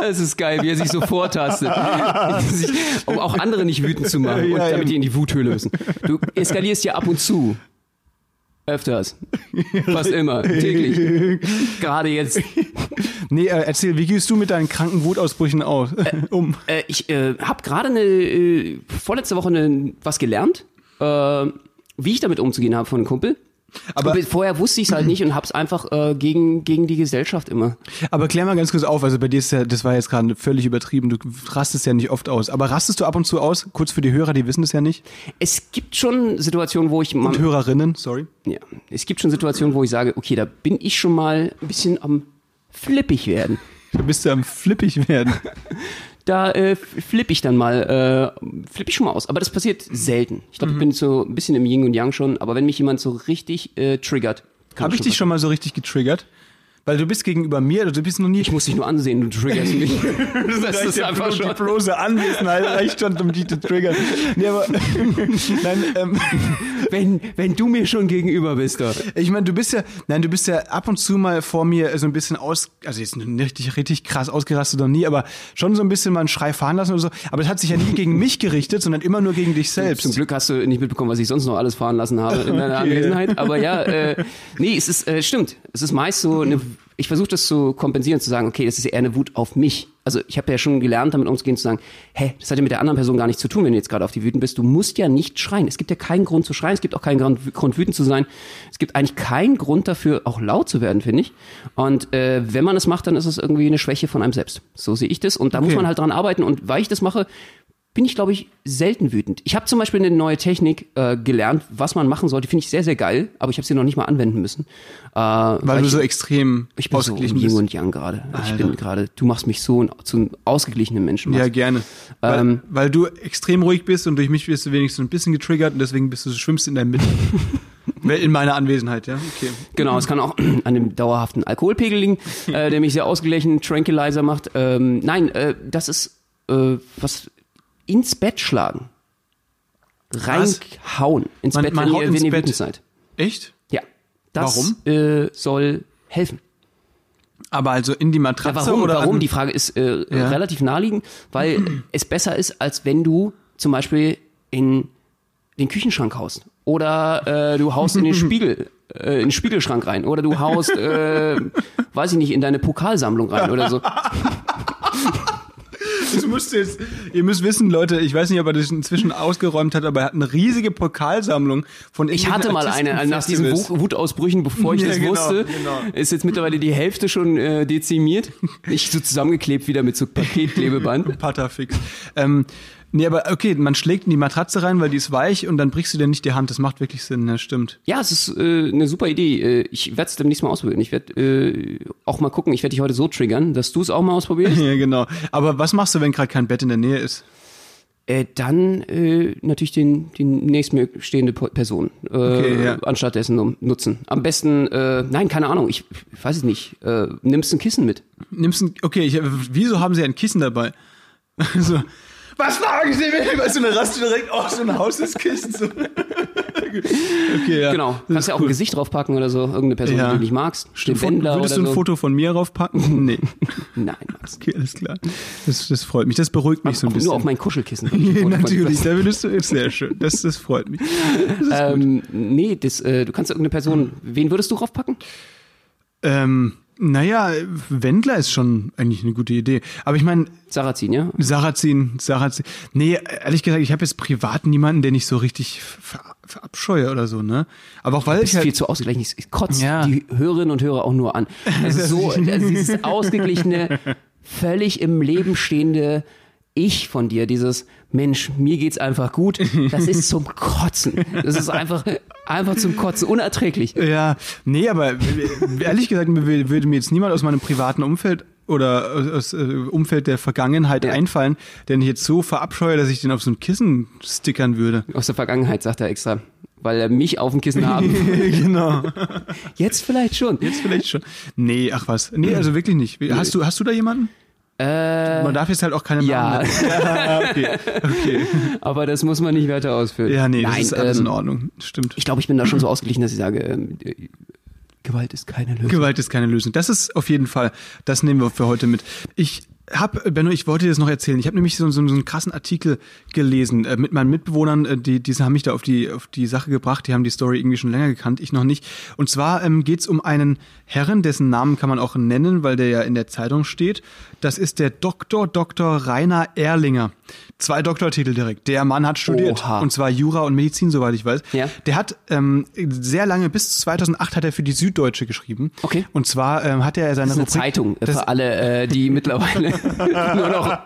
Das ist geil, wie er sich so vortastet. *laughs* Um auch andere nicht wütend zu machen und Ja, damit die in die Wuthöhle müssen. Du eskalierst ja ab und zu. Öfters. Fast immer. Täglich. Gerade jetzt. Nee, äh, erzähl, wie gehst du mit deinen kranken Wutausbrüchen aus, um? Äh, ich äh, habe gerade eine äh, vorletzte Woche eine, was gelernt, äh, wie ich damit umzugehen habe von einem Kumpel. Aber- Aber vorher wusste ich es halt nicht und hab's einfach äh, gegen, gegen die Gesellschaft immer. Aber klär mal ganz kurz auf, also bei dir ist ja, das war jetzt gerade völlig übertrieben, du rastest ja nicht oft aus. Aber rastest du ab und zu aus? Kurz für die Hörer, die wissen es ja nicht. Es gibt schon Situationen, wo ich mal, Und Hörerinnen, sorry. ja, es gibt schon Situationen, wo ich sage, okay, da bin ich schon mal ein bisschen am flippig werden. Da bist du am flippig werden. *laughs* Da äh, flippe ich dann mal, äh, flippe ich schon mal aus. Aber das passiert selten. Ich glaube, ich bin so ein bisschen im Yin und Yang schon. Aber wenn mich jemand so richtig äh, triggert, kann Habe ich dich schon mal so richtig getriggert? Weil du bist gegenüber mir, du bist noch nie... Ich muss dich nur ansehen, du triggerst mich. *laughs* das ist ja einfach schon. Die bloße Anwesenheit reicht schon, um die zu triggern. Nee, aber, *laughs* nein, ähm, *laughs* Wenn, wenn du mir schon gegenüber bist, doch. ich meine, du bist ja, nein, du bist ja ab und zu mal vor mir so ein bisschen aus, also jetzt nicht richtig, richtig krass ausgerastet noch nie, aber schon so ein bisschen mal einen Schrei fahren lassen oder so. Aber das hat sich ja nie gegen mich gerichtet, sondern immer nur gegen dich selbst. Zum Glück hast du nicht mitbekommen, was ich sonst noch alles fahren lassen habe in deiner Okay. Anwesenheit. Aber ja, äh, nee, es ist, äh, stimmt. Es ist meist so eine, ich versuche das zu kompensieren, zu sagen, okay, das ist eher eine Wut auf mich. Also ich habe ja schon gelernt, damit umzugehen, zu sagen, hä, das hat ja mit der anderen Person gar nichts zu tun, wenn du jetzt gerade auf die wütend bist. Du musst ja nicht schreien. Es gibt ja keinen Grund zu schreien, es gibt auch keinen Grund, wütend zu sein. Es gibt eigentlich keinen Grund dafür, auch laut zu werden, finde ich. Und äh, wenn man es macht, dann ist es irgendwie eine Schwäche von einem selbst. So sehe ich das. Und da muss Okay. man halt dran arbeiten. Und weil ich das mache, bin ich, glaube ich, selten wütend. Ich habe zum Beispiel eine neue Technik äh, gelernt, was man machen sollte. Finde ich sehr, sehr geil, aber ich habe sie noch nicht mal anwenden müssen. Äh, weil, du ich, so extrem ich bin so ausgeglichen Yin bist. und Yang gerade. Ich bin gerade, du machst mich so ein, zu einem ausgeglichenen Menschen. Ja, machst. gerne. Weil, Ähm, weil du extrem ruhig bist und durch mich wirst du wenigstens ein bisschen getriggert und deswegen bist du schwimmst in der Mitte. *laughs* in meiner Anwesenheit, ja. Okay. Genau, es kann auch *clears throat* an dem dauerhaften Alkoholpegel liegen, äh, der mich sehr ausgeglichen, Tranquilizer macht. Ähm, nein, äh, das ist äh, was ins Bett schlagen. Reinhauen ins Man- Bett, man wenn haut ihr, ins wenn ihr Bett. wütend seid. Echt? Ja. Das Warum? Äh, soll helfen. Aber also in die Ja, Matratze warum? oder warum? Die Frage ist äh, Ja. relativ naheliegend, weil *clears throat* es besser ist, als wenn du zum Beispiel in den Küchenschrank haust. Oder äh, du haust in den *laughs* Spiegel, äh, in den Spiegelschrank rein. Oder du haust, äh, *laughs* weiß ich nicht, in deine Pokalsammlung rein oder so. *laughs* Das müsst ihr, jetzt, ihr müsst wissen, Leute, ich weiß nicht, ob er das inzwischen ausgeräumt hat, aber er hat eine riesige Pokalsammlung von Ich hatte mal eine, nach diesen Wutausbrüchen, bevor ich Ja, das genau, wusste, genau. ist jetzt mittlerweile die Hälfte schon äh, dezimiert. *laughs* Nicht so zusammengeklebt wieder mit so Paketklebeband. Patterfix. Ähm, nee, aber okay, man schlägt in die Matratze rein, weil die ist weich und dann brichst du dir nicht die Hand. Das macht wirklich Sinn, ja, stimmt. Ja, es ist äh, eine super Idee. Äh, ich werde es demnächst mal ausprobieren. Ich werde äh, auch mal gucken. Ich werde dich heute so triggern, dass du es auch mal ausprobierst. *laughs* Ja, genau. Aber was machst du, wenn gerade kein Bett in der Nähe ist? äh, dann äh, natürlich den, die nächststehende Person äh, Okay, ja. anstatt dessen nutzen. Am besten, äh, nein, keine Ahnung, ich, ich weiß es nicht. Äh, nimmst ein Kissen mit. Nimmst ein, okay, ich, wieso haben sie ein Kissen dabei? *laughs* so, was fragen Sie mich? Weißt du, dann rast du direkt auf so ein Haus des Kissen. So. *laughs* okay, ja. Genau. Das Kannst ist ja auch cool. ein Gesicht draufpacken oder so. Irgendeine Person, Ja. die du nicht magst. Stimmt, Wendler Würdest du ein so. Foto von mir raufpacken? *laughs* Nee. Nein, Max. Okay, alles klar. Das, das freut mich. Das beruhigt mich so ein bisschen. nur auf mein Kuschelkissen. *laughs* Natürlich, da würdest du, ist sehr schön. Das, das freut mich. ähm, nee, das, äh, du kannst irgendeine Person, wen würdest du raufpacken? Ähm, naja, Wendler ist schon eigentlich eine gute Idee. Aber ich meine, Sarrazin, ja? Sarrazin, Sarrazin. Nee, ehrlich gesagt, ich habe jetzt privat niemanden, den ich so richtig ver verabscheue oder so, ne? Aber auch weil ich halt. viel zu ausgeglichen. Ich kotze Ja. die Hörerinnen und Hörer auch nur an. *laughs* Also so, also dieses ausgeglichene, völlig im Leben stehende Ich von dir, dieses Mensch, mir geht's einfach gut, das ist zum Kotzen. Das ist einfach, einfach zum Kotzen, unerträglich. Ja, nee, aber ehrlich gesagt, würde mir jetzt niemand aus meinem privaten Umfeld oder aus, aus äh, Umfeld der Vergangenheit Ja. einfallen, den ich jetzt so verabscheue, dass ich den auf so ein Kissen stickern würde. Aus der Vergangenheit, sagt er extra. Weil er mich auf dem Kissen haben. *laughs* genau. Jetzt vielleicht schon. Jetzt vielleicht schon. Nee, ach was. Nee, also wirklich nicht. Hast du, hast du da jemanden? Äh, Man darf jetzt halt auch keine ja. Namen nennen. *laughs* Ja, okay. okay. aber das muss man nicht weiter ausführen. Ja, nee, das Nein, ist alles ähm, in Ordnung. Stimmt. Ich glaube, ich bin da schon so ausgeglichen, dass ich sage, ähm, äh, Gewalt ist keine Lösung. Gewalt ist keine Lösung. Das ist auf jeden Fall, das nehmen wir für heute mit. Ich hab, Benno, ich wollte dir das noch erzählen. Ich habe nämlich so, so, so einen krassen Artikel gelesen äh, mit meinen Mitbewohnern, äh, die, die haben mich da auf die, auf die Sache gebracht, die haben die Story irgendwie schon länger gekannt, ich noch nicht. Und zwar ähm, geht es um einen Herren, dessen Namen kann man auch nennen, weil der ja in der Zeitung steht. Das ist der Dr. Dr. Rainer Erlinger. Zwei Doktortitel direkt. Der Mann hat studiert. Oha. Und zwar Jura und Medizin, soweit ich weiß. Ja. Der hat ähm, sehr lange, bis 2008 hat er für die Süddeutsche geschrieben. Okay. Und zwar ähm, hat er seine Das ist eine Rubrik- Zeitung äh, für alle, äh, die *laughs* mittlerweile *laughs* nur noch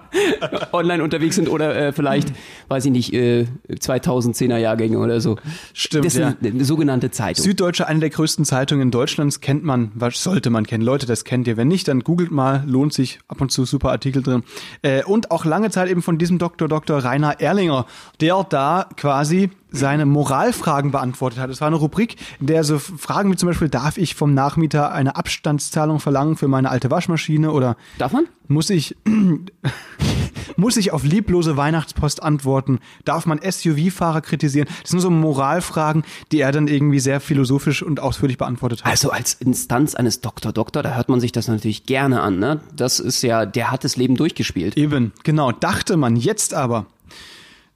online unterwegs sind oder äh, vielleicht, weiß ich nicht, äh, 2010er Jahrgänge oder so. Stimmt, Das ist ja. eine, eine sogenannte Zeitung. Süddeutsche, eine der größten Zeitungen Deutschlands, kennt man, was sollte man kennen. Leute, das kennt ihr. Wenn nicht, dann googelt mal, lohnt sich, ab und zu super Artikel drin. Äh, und auch lange Zeit eben von diesem Dr. Dr. Rainer Erlinger, der da quasi seine Moralfragen beantwortet hat. Es war eine Rubrik, in der so Fragen wie zum Beispiel, darf ich vom Nachmieter eine Abstandszahlung verlangen für meine alte Waschmaschine oder Darf man? muss ich, *clears throat* muss ich auf lieblose Weihnachtspost antworten? Darf man SUV-Fahrer kritisieren? Das sind so Moralfragen, die er dann irgendwie sehr philosophisch und ausführlich beantwortet hat. Also als Instanz eines Doktor Doktor, da hört man sich das natürlich gerne an. Ne? Das ist ja, der hat das Leben durchgespielt. Eben, genau, dachte man. Jetzt aber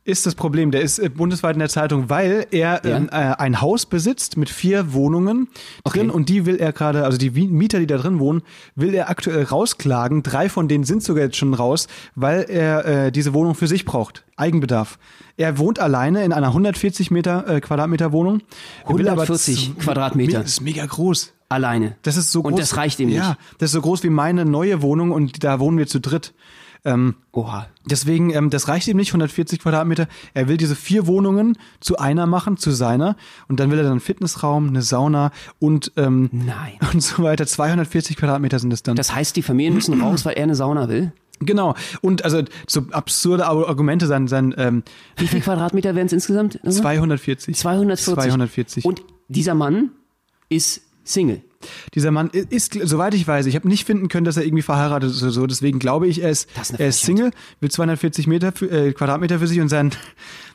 ist das Problem, der ist äh, bundesweit in der Zeitung, weil er Ja. ähm, äh, ein Haus besitzt mit vier Wohnungen drin und die will er gerade, also die Mieter, die da drin wohnen, will er aktuell rausklagen. Drei von denen sind sogar jetzt schon raus, weil er äh, diese Wohnung für sich braucht. Eigenbedarf. Er wohnt alleine in einer 140 Meter äh, Quadratmeter Wohnung. Er will aber 140 z- Quadratmeter. Das ist mega groß. Alleine. Das ist so groß. Und das reicht ihm Ja, nicht. das ist so groß wie meine neue Wohnung und da wohnen wir zu dritt. Ähm, Oha. Deswegen, ähm, das reicht ihm nicht, 140 Quadratmeter. Er will diese vier Wohnungen zu einer machen, zu seiner. Und dann will er dann einen Fitnessraum, eine Sauna und, ähm, Nein. *laughs* und so weiter. 240 Quadratmeter sind es dann. Das heißt, die Familien müssen raus, weil er eine Sauna will. genau. Und also so absurde Ar- Argumente sein, sein ähm, Wie viel Quadratmeter wären es insgesamt? 240. 240. 240. Und dieser Mann ist Single. Dieser Mann ist, soweit ich weiß, ich habe nicht finden können, dass er irgendwie verheiratet ist oder so. Deswegen glaube ich, er ist, er ist. Single, will 240 Meter für, äh, Quadratmeter für sich und sein,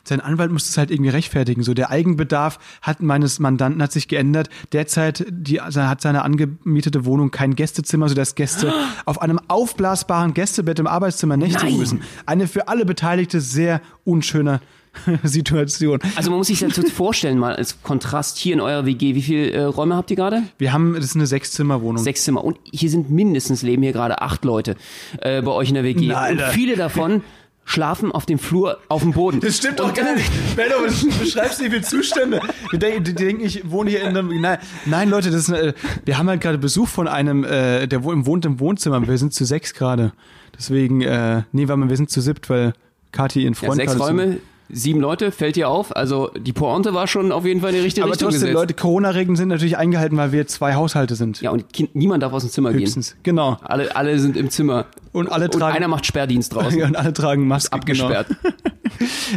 sein Anwalt muss das halt irgendwie rechtfertigen. So der Eigenbedarf hat meines Mandanten hat sich geändert. Derzeit die, also hat seine angemietete Wohnung kein Gästezimmer, sodass Gäste *gasps* auf einem aufblasbaren Gästebett im Arbeitszimmer nächtigen müssen. Eine für alle Beteiligte sehr unschöne *laughs* Situation. Also man muss sich das jetzt vorstellen, mal als Kontrast hier in eurer WG. Wie viele äh, Räume habt ihr gerade? Wir haben, das ist eine Sechszimmerwohnung. Sechs Zimmer. Und hier sind mindestens, leben hier gerade acht Leute äh, bei euch in der WG. Na, Und viele davon schlafen auf dem Flur auf dem Boden. Das stimmt doch gar nicht. *laughs* Benno, du beschreibst nicht viele Zustände. Die denken, die denken, ich wohne hier in einem. Nein, nein Leute, das ist, eine- wir haben halt gerade Besuch von einem, äh, der wo- wohnt im Wohnzimmer. Wir sind zu sechs gerade. Deswegen, äh, nee, warte mal, wir sind zu siebt, weil Kathi ihren Ja, Freund sechs gerade zu- Räume, sieben Leute, fällt dir auf. Also die Pointe war schon auf jeden Fall in die richtige Aber Richtung trotzdem, gesetzt. Leute, Corona-Regeln sind natürlich eingehalten, weil wir zwei Haushalte sind. Ja, und kind, niemand darf aus dem Zimmer Höchstens. Genau. gehen. Alle, alle sind im Zimmer. Und alle Und tragen- einer macht Sperrdienst *laughs* draußen. Und alle tragen Masken. Abgesperrt. Genau. *laughs*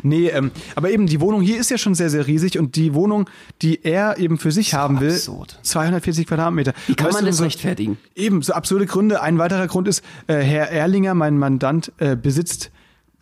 Nee, ähm, aber eben die Wohnung hier ist ja schon sehr, sehr riesig und die Wohnung, die er eben für sich haben will, absurd. 240 Quadratmeter. Wie kann Weißt man das so, rechtfertigen? Eben, so absurde Gründe. Ein weiterer Grund ist, äh, Herr Erlinger, mein Mandant, äh, besitzt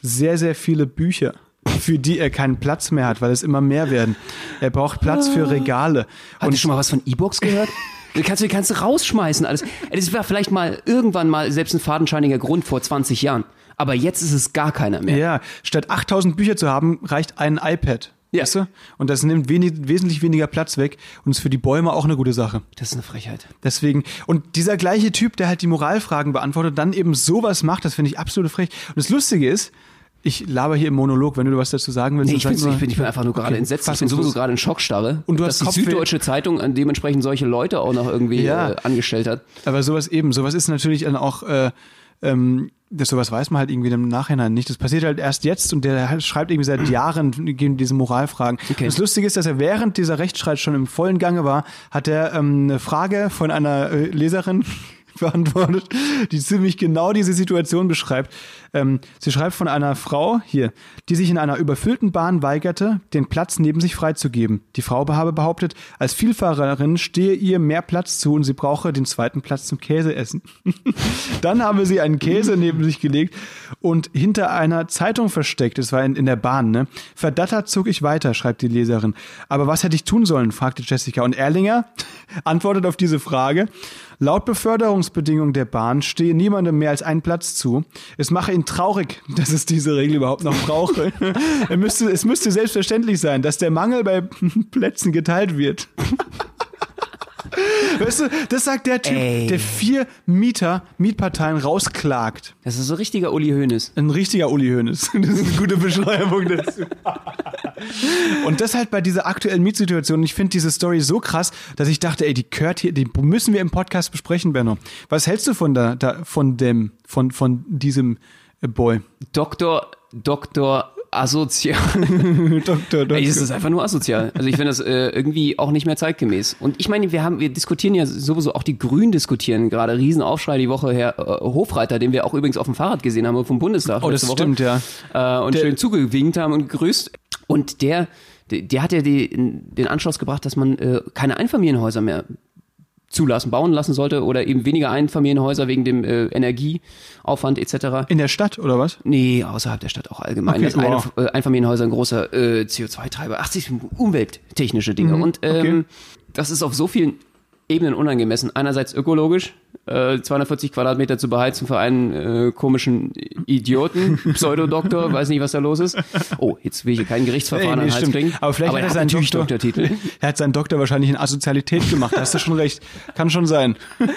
sehr, sehr viele Bücher, für die er keinen Platz mehr hat, weil es immer mehr werden. Er braucht Platz für Regale. Habt ihr schon mal was von E-Books gehört? *laughs* Du kannst, du kannst du rausschmeißen alles. Das war vielleicht mal irgendwann mal selbst ein fadenscheiniger Grund vor 20 Jahren. Aber jetzt ist es gar keiner mehr. Ja, statt 8000 Bücher zu haben, reicht ein iPad. Ja. Weißt du? Und das nimmt wenig, wesentlich weniger Platz weg und ist für die Bäume auch eine gute Sache. Das ist eine Frechheit. Deswegen, und dieser gleiche Typ, der halt die Moralfragen beantwortet, dann eben sowas macht, das finde ich absolut frech. Und das Lustige ist, ich laber hier im Monolog, wenn du was dazu sagen willst. Nee, ich, bin, ich, bin, ich bin einfach nur gerade Okay, entsetzt. Ich bin sowieso gerade in Schockstarre. Und du dass hast die Kopfweh. Süddeutsche Zeitung äh, dementsprechend solche Leute auch noch irgendwie Ja. äh, angestellt hat. Aber sowas eben, sowas ist natürlich dann auch, äh, ähm, das sowas weiß man halt irgendwie im Nachhinein nicht. Das passiert halt erst jetzt und der schreibt irgendwie seit *clears throat* Jahren gegen diese Moralfragen. Okay. Das Lustige ist, dass er während dieser Rechtsstreit schon im vollen Gange war, hat er ähm, eine Frage von einer äh, Leserin *laughs* beantwortet, die ziemlich genau diese Situation beschreibt. Ähm, sie schreibt von einer Frau hier, die sich in einer überfüllten Bahn weigerte, den Platz neben sich freizugeben. Die Frau habe behauptet, als Vielfahrerin stehe ihr mehr Platz zu und sie brauche den zweiten Platz zum Käseessen. *laughs* Dann habe sie einen Käse neben sich gelegt und hinter einer Zeitung versteckt. Es war in, in der Bahn, ne? Verdattert zog ich weiter, schreibt die Leserin. Aber was hätte ich tun sollen? fragte Jessica. Und Erlinger *laughs* antwortet auf diese Frage. Laut Beförderungsbedingungen der Bahn stehe niemandem mehr als ein Platz zu. Es mache ihn traurig, *laughs* dass es diese Regel überhaupt noch brauche. *laughs* es, müsste, es müsste selbstverständlich sein, dass der Mangel bei *laughs* Plätzen geteilt wird. Weißt du, das sagt der Typ, Ey. der vier Mieter, Mietparteien rausklagt. Das ist so richtiger Uli Hoeneß. Ein richtiger Uli Hoeneß. *laughs* Das ist eine gute Beschreibung dazu. Und das halt bei dieser aktuellen Mietsituation. Ich finde diese Story so krass, dass ich dachte, ey, die gehört hier, die müssen wir im Podcast besprechen, Benno. Was hältst du von da, da von dem, von, von diesem äh, Boy? Doktor, Doktor asozial. *laughs* Doktor, Doktor. Ey, das ist einfach nur asozial. Also ich finde das äh, irgendwie auch nicht mehr zeitgemäß. Und ich meine, wir haben, wir diskutieren ja sowieso auch die Grünen diskutieren gerade Riesenaufschrei die Woche her. Äh, Hofreiter, den wir auch übrigens auf dem Fahrrad gesehen haben vom Bundestag. Oh, das Woche, stimmt, ja. Äh, und Der- schön zugewinkt haben und gegrüßt. Und der, der, der hat ja die, den Anschluss gebracht, dass man äh, keine Einfamilienhäuser mehr zulassen, bauen lassen sollte oder eben weniger Einfamilienhäuser wegen dem äh, Energieaufwand etc. In der Stadt, oder was? Nee, außerhalb der Stadt auch allgemein. Okay, das eine, wow. äh, Einfamilienhäuser ein großer äh, CO2-Treiber. Ach, das sind umwelttechnische Dinge. Und ähm, okay. das ist auf so vielen Ebenen unangemessen. Einerseits ökologisch, äh, 240 Quadratmeter zu beheizen für einen äh, komischen Idioten, *laughs* Pseudodoktor, weiß nicht, was da los ist. Oh, jetzt will ich hier kein Gerichtsverfahren Ey, nee, an kriegen. Aber vielleicht er hat er seinen Doktor- Doktortitel. *laughs* Er hat seinen Doktor wahrscheinlich in Asozialität gemacht. Da hast du schon recht. Kann schon sein. *laughs*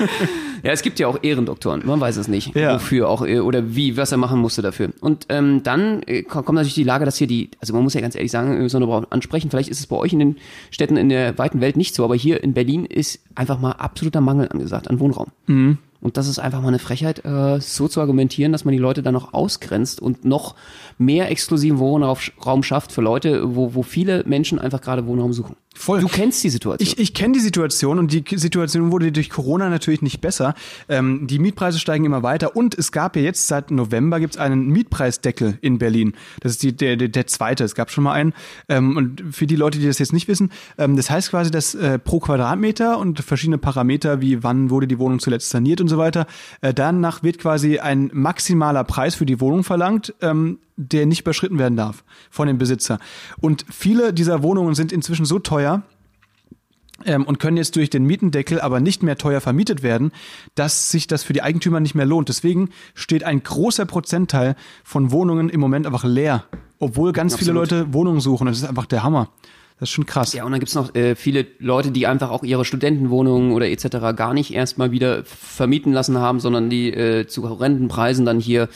Ja, es gibt ja auch Ehrendoktoren, man weiß es nicht, Ja. wofür auch äh, oder wie, was er machen musste dafür. Und ähm, dann äh, ko- kommt natürlich die Lage, dass hier die, also man muss ja ganz ehrlich sagen, darüber auch ansprechen, vielleicht ist es bei euch in den Städten in der weiten Welt nicht so, aber hier in Berlin ist einfach mal absoluter Mangel angesagt an Wohnraum. Mm-hmm. Und das ist einfach mal eine Frechheit, äh, so zu argumentieren, dass man die Leute dann noch ausgrenzt und noch mehr exklusiven Wohnraum schafft für Leute, wo, wo viele Menschen einfach gerade Wohnraum suchen. Voll. Du kennst die Situation. Ich, ich kenne die Situation und die Situation wurde durch Corona natürlich nicht besser. Ähm, die Mietpreise steigen immer weiter und es gab ja jetzt seit November gibt's einen Mietpreisdeckel in Berlin. Das ist die, der, der, der zweite. Es gab schon mal einen. Ähm, und für die Leute, die das jetzt nicht wissen, ähm, das heißt quasi, dass äh, pro Quadratmeter und verschiedene Parameter wie wann wurde die Wohnung zuletzt saniert und so weiter, äh, danach wird quasi ein maximaler Preis für die Wohnung verlangt. Ähm, der nicht überschritten werden darf von dem Besitzer. Und viele dieser Wohnungen sind inzwischen so teuer, ähm, und können jetzt durch den Mietendeckel aber nicht mehr teuer vermietet werden, dass sich das für die Eigentümer nicht mehr lohnt. Deswegen steht ein großer Prozentteil von Wohnungen im Moment einfach leer, obwohl ganz viele Absolut. Leute Wohnungen suchen. Das ist einfach der Hammer. Das ist schon krass. Ja, und dann gibt's noch äh, viele Leute, die einfach auch ihre Studentenwohnungen oder etc. gar nicht erstmal wieder vermieten lassen haben, sondern die äh, zu horrenden Preisen dann hier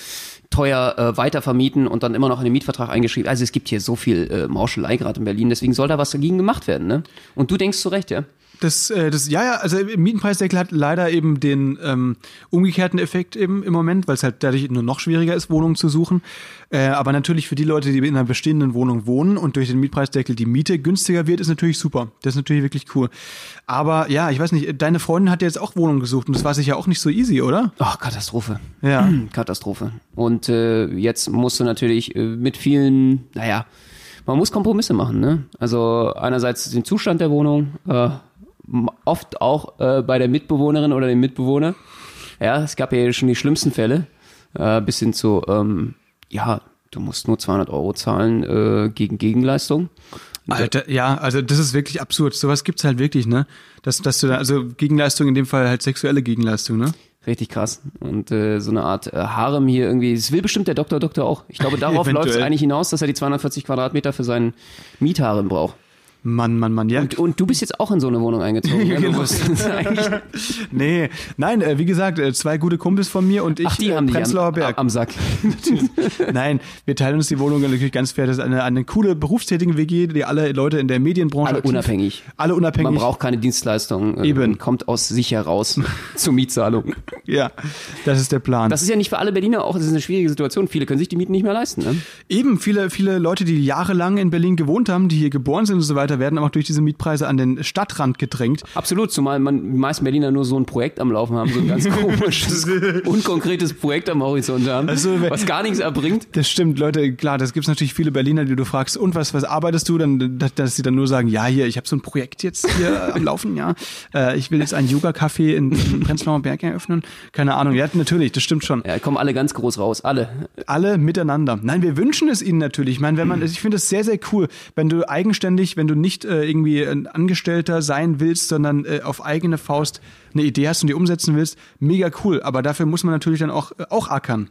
teuer äh, weiter vermieten und dann immer noch in den Mietvertrag eingeschrieben. Also es gibt hier so viel äh, Mauschelei gerade in Berlin, deswegen soll da was dagegen gemacht werden. Ne? Und du denkst zu Recht, ja? Das, äh, das, ja, ja, also Mietenpreisdeckel hat leider eben den ähm, umgekehrten Effekt eben im Moment, weil es halt dadurch nur noch schwieriger ist, Wohnungen zu suchen. Äh, aber natürlich für die Leute, die in einer bestehenden Wohnung wohnen und durch den Mietpreisdeckel die Miete günstiger wird, ist natürlich super. Das ist natürlich wirklich cool. Aber ja, ich weiß nicht, deine Freundin hat jetzt auch Wohnungen gesucht und das war sicher auch nicht so easy, oder? Ach, Katastrophe. Ja. *clears throat* Katastrophe. Und äh, jetzt musst du natürlich äh, mit vielen, naja, man muss Kompromisse machen. Ne? Also einerseits den Zustand der Wohnung, äh, oft auch äh, bei der Mitbewohnerin oder dem Mitbewohner. Ja, es gab ja schon die schlimmsten Fälle, äh, bis hin zu, ähm, ja, du musst nur 200 Euro zahlen äh, gegen Gegenleistung. Alter, ja, also das ist wirklich absurd. Sowas gibt's halt wirklich, ne? Dass, dass du da, also Gegenleistung in dem Fall halt sexuelle Gegenleistung, ne? Richtig krass. Und äh, so eine Art äh, Harem hier irgendwie. Das will bestimmt der Doktor Doktor auch. Ich glaube, *laughs* darauf läuft es eigentlich hinaus, dass er die 240 Quadratmeter für seinen Mietharem braucht. Mann, Mann, Mann, ja. Und, und du bist jetzt auch in so eine Wohnung eingezogen. *laughs* Ja, Genau. *laughs* Nee, nein, äh, wie gesagt, äh, zwei gute Kumpels von mir und ich, Ach, die äh, haben Prenzlauer am, Berg. am Sack. *laughs* Nein, wir teilen uns die Wohnung natürlich ganz fair. Das ist eine, eine coole berufstätige WG, die alle Leute in der Medienbranche Alle aktiv- unabhängig. Alle unabhängig. Man braucht keine Dienstleistung. äh, Eben. Kommt aus sich heraus zur Mietzahlung. ja, das ist der Plan. Das ist ja nicht für alle Berliner auch, das ist eine schwierige Situation. Viele können sich die Mieten nicht mehr leisten. Ne? Eben viele, viele Leute, die jahrelang in Berlin gewohnt haben, die hier geboren sind und so weiter, weiter werden aber auch durch diese Mietpreise an den Stadtrand gedrängt. Absolut, zumal man die meisten Berliner nur so ein Projekt am Laufen haben, so ein ganz *laughs* komisches, unkonkretes Projekt am Horizont haben, Also, was gar nichts erbringt. Das stimmt, Leute, klar, das gibt's natürlich viele Berliner, die du fragst, und was, was arbeitest du? Dann, dass, dass sie dann nur sagen, ja, hier, ich habe so ein Projekt jetzt hier *laughs* am Laufen, ja. Äh, ich will jetzt ein Yoga-Café in, in Prenzlauer Berg eröffnen. Keine Ahnung. Ja, natürlich, das stimmt schon. Ja, kommen alle ganz groß raus, alle. Alle miteinander. Nein, wir wünschen es ihnen natürlich. Ich meine, wenn man, *clears throat* ich finde es sehr, sehr cool, wenn du eigenständig, wenn du nicht äh, irgendwie ein Angestellter sein willst, sondern äh, auf eigene Faust eine Idee hast und die umsetzen willst, mega cool. Aber dafür muss man natürlich dann auch, äh, auch ackern.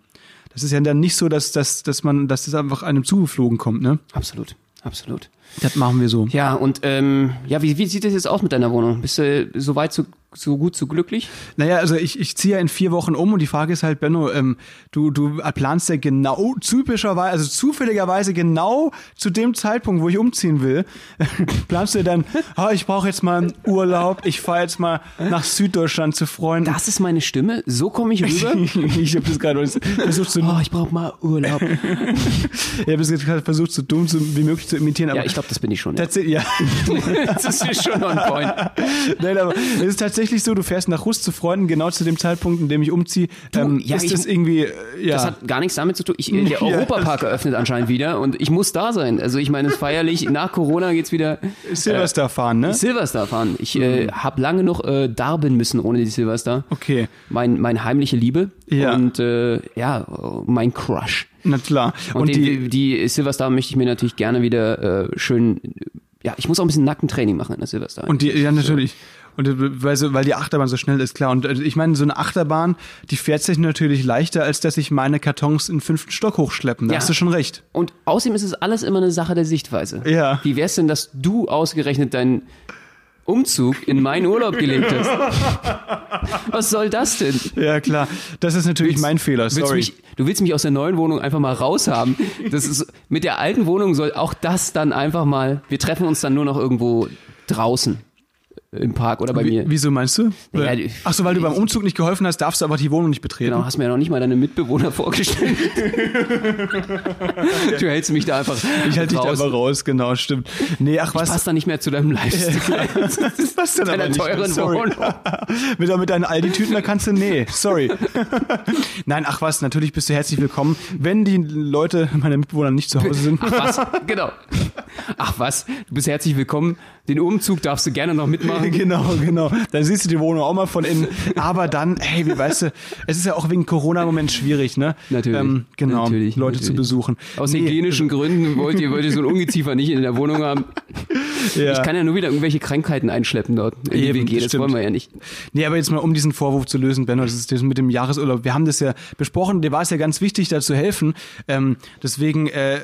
Das ist ja dann nicht so, dass, dass, dass man, dass das einfach einem zugeflogen kommt, ne? Absolut, absolut. Das machen wir so. Ja, und ähm, ja, wie, wie sieht das jetzt aus mit deiner Wohnung? Bist du so weit, so, so gut, so glücklich? Naja, also ich, ich ziehe ja in vier Wochen um und die Frage ist halt, Benno, ähm, du, du planst ja genau, typischerweise, also zufälligerweise genau zu dem Zeitpunkt, wo ich umziehen will, *laughs* planst du dann, ah, ich brauche jetzt mal einen Urlaub, ich fahre jetzt mal nach Süddeutschland zu Freunden. Das ist meine Stimme? So komme ich rüber? *laughs* ich habe das gerade versucht zu, oh, ich brauche mal Urlaub. *laughs* ich habe das gerade versucht, so dumm wie möglich zu imitieren. Aber Ja, ich glaube, das bin ich schon. Ja. tatsächlich, ja. *laughs* Das ist schon on point. Nein, aber es ist tatsächlich so, du fährst nach Rust zu Freunden, genau zu dem Zeitpunkt, in dem ich umziehe. Ähm, ja, ist ich- das irgendwie, äh, ja. Das hat gar nichts damit zu tun. Ich, der *laughs* Ja. Europapark eröffnet anscheinend wieder und ich muss da sein. Also ich meine, es ist feierlich. Nach Corona geht's wieder Silverstar fahren, ne? Silverstar fahren. Ich äh, habe lange noch äh, darben müssen ohne die Silverstar. Okay, Mein, mein heimliche Liebe Ja. und äh, ja, mein Crush. Na klar. Und, Und, die, die, die Silverstar möchte ich mir natürlich gerne wieder äh, schön. Ja, ich muss auch ein bisschen Nackentraining machen in der Silverstar. und die, ja, natürlich. Und äh, weil, so, weil die Achterbahn so schnell ist, klar. Und äh, ich meine, so eine Achterbahn, die fährt sich natürlich leichter, als dass ich meine Kartons in den fünften Stock hochschleppen. Da Ja. hast du schon recht. Und außerdem ist es alles immer eine Sache der Sichtweise. Ja. Wie wär's denn, dass du ausgerechnet deinen Umzug in meinen Urlaub gelegt hast? Was soll das denn? Ja, klar. Das ist natürlich mein Fehler, Willst du, sorry. mich, du willst mich aus der neuen Wohnung einfach mal raushaben. Das ist, mit der alten Wohnung soll auch das dann einfach mal. Wir treffen uns dann nur noch irgendwo draußen im Park oder bei Wie, mir. wieso meinst du? Ja, die- Ach so, weil du beim Umzug nicht geholfen hast, darfst du aber die Wohnung nicht betreten. Genau, hast mir ja noch nicht mal deine Mitbewohner *laughs* vorgestellt. *laughs* du hältst mich da einfach Ich halte dich da aber raus, genau, stimmt. Nee, ach was. Passt da nicht mehr zu deinem *laughs* Lifestyle. Das passt dann Deiner aber nicht. teuren sorry. Wohnung. mit, mit deinen Aldi-Tüten, da kannst du, nee, sorry. Nein, ach was, natürlich bist du herzlich willkommen. Wenn die Leute, meine Mitbewohner nicht zu Hause sind. Ach was, genau. Ach was, du bist herzlich willkommen. Den Umzug darfst du gerne noch mitmachen. *laughs* Genau, genau. Dann siehst du die Wohnung auch mal von innen. Aber dann, hey, wie weißt du, es ist ja auch wegen Corona im Moment schwierig, ne? Natürlich, Ähm, genau, natürlich, Leute natürlich. zu besuchen. Aus Nee, hygienischen Gründen wollt ihr, wollt ihr so ein Ungeziefer nicht in der Wohnung haben. *laughs* ja. Ich kann ja nur wieder irgendwelche Krankheiten einschleppen dort in die Eben, WG. Das stimmt. wollen wir ja nicht. Nee, aber jetzt mal um diesen Vorwurf zu lösen, Benno, das ist das mit dem Jahresurlaub. Wir haben das ja besprochen, dir war es ja ganz wichtig, da zu helfen. Ähm, deswegen äh,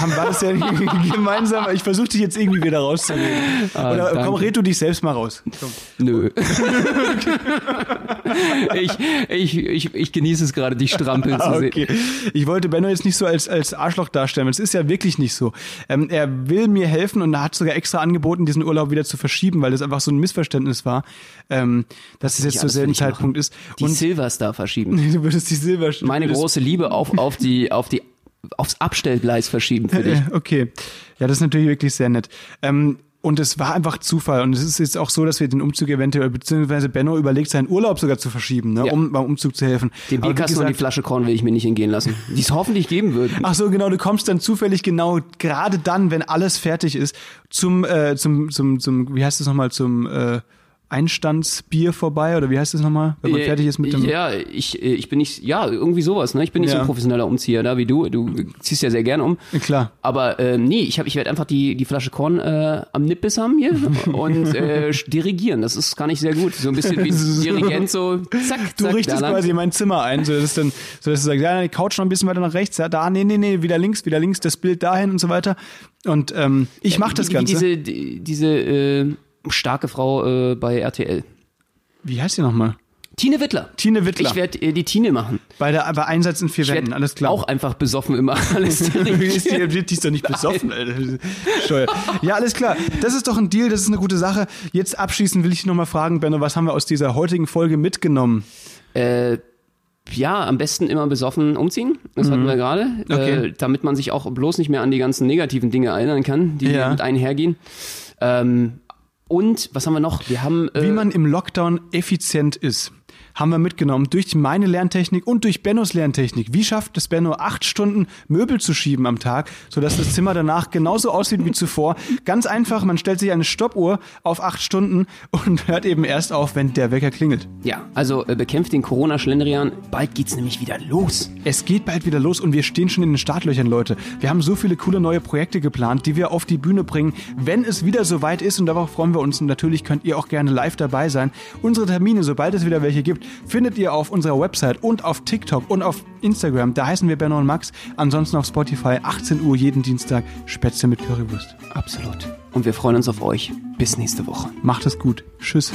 haben, war das ja *laughs* gemeinsam. Ich versuche dich jetzt irgendwie wieder rauszureden. Ah, Oder komm, danke. red du dich selbst mal raus. Komm. Nö. *laughs* ich, ich, ich, ich genieße es gerade, dich strampeln zu Ah, sehen. okay. Ich wollte Benno jetzt nicht so als, als Arschloch darstellen. Es ist ja wirklich nicht so. Ähm, er will mir helfen und er hat sogar extra angeboten, diesen Urlaub wieder zu verschieben, weil das einfach so ein Missverständnis war, ähm, dass es jetzt zur alles für selben Zeitpunkt machen. ist. Die Und Silverstar verschieben. *laughs* du würdest die Silber Meine große Liebe auf, auf die, auf die, aufs Abstellgleis verschieben für *laughs* dich. Ja, Okay. Ja, das ist natürlich wirklich sehr nett. Ähm, und es war einfach Zufall. Und es ist jetzt auch so, dass wir den Umzug eventuell, beziehungsweise Benno überlegt, seinen Urlaub sogar zu verschieben, ne, Ja. um beim Umzug zu helfen. Den Bierkasten und die gesagt- Flasche Korn will ich mir nicht entgehen lassen. Die es hoffentlich geben wird. Ach so, genau, du kommst dann zufällig genau gerade dann, wenn alles fertig ist, zum, äh, zum, zum, zum, wie heißt das nochmal, zum äh, Einstandsbier vorbei oder wie heißt das nochmal, wenn man Äh, fertig ist mit dem. Ja, ich, äh, ich bin nicht, ja, irgendwie sowas, ne? Ich bin nicht so Ja. ein professioneller Umzieher da wie du. Du ziehst ja sehr gern um. Klar. Aber äh, nee, ich, hab, ich werde einfach die, die Flasche Korn äh, am Nippes haben hier *laughs* und äh, dirigieren. Das ist gar nicht sehr gut. So ein bisschen wie *laughs* So. Dirigent, so zack, Du zack, richtest da lang. quasi in mein Zimmer ein, so dass, dann, so dass du sagst, ja, die Couch noch ein bisschen weiter nach rechts, ja, da, nee, nee, nee, wieder links, wieder links, das Bild dahin und so weiter. Und ähm, ich mache das wie, Ganze. Wie diese, die, diese äh, starke Frau äh, bei RTL. Wie heißt die nochmal? Tine Wittler. Tine Wittler. Ich werde äh, die Tine machen. Bei der bei Einsatz in vier Ich Wänden, alles klar. auch einfach besoffen immer *laughs* alles *laughs* die, die, ist doch nicht besoffen, Alter. Ja, alles klar. Das ist doch ein Deal, das ist eine gute Sache. Jetzt abschließend will ich dich nochmal fragen, Benno, was haben wir aus dieser heutigen Folge mitgenommen? Äh, ja, am besten immer besoffen umziehen. Das hatten wir gerade. Mhm. Okay. Äh, damit man sich auch bloß nicht mehr an die ganzen negativen Dinge erinnern kann, die Ja. mit einhergehen. Ähm, und was haben wir noch? Wir haben äh, wie man im Lockdown effizient ist haben wir mitgenommen durch meine Lerntechnik und durch Bennos Lerntechnik. Wie schafft es Benno, acht Stunden Möbel zu schieben am Tag, sodass das Zimmer danach genauso aussieht wie zuvor? Ganz einfach, man stellt sich eine Stoppuhr auf acht Stunden und *laughs* hört eben erst auf, wenn der Wecker klingelt. Ja, also äh, bekämpft den Corona-Schlendrian. Bald geht's nämlich wieder los. Es geht bald wieder los und wir stehen schon in den Startlöchern, Leute. Wir haben so viele coole neue Projekte geplant, die wir auf die Bühne bringen, wenn es wieder soweit ist und darauf freuen wir uns. Und natürlich könnt ihr auch gerne live dabei sein. Unsere Termine, sobald es wieder welche gibt, findet ihr auf unserer Website und auf TikTok und auf Instagram. Da heißen wir Benno und Max. Ansonsten auf Spotify 18 Uhr jeden Dienstag Spätzle mit Currywurst. Absolut. Und wir freuen uns auf euch. Bis nächste Woche. Macht es gut. Tschüss.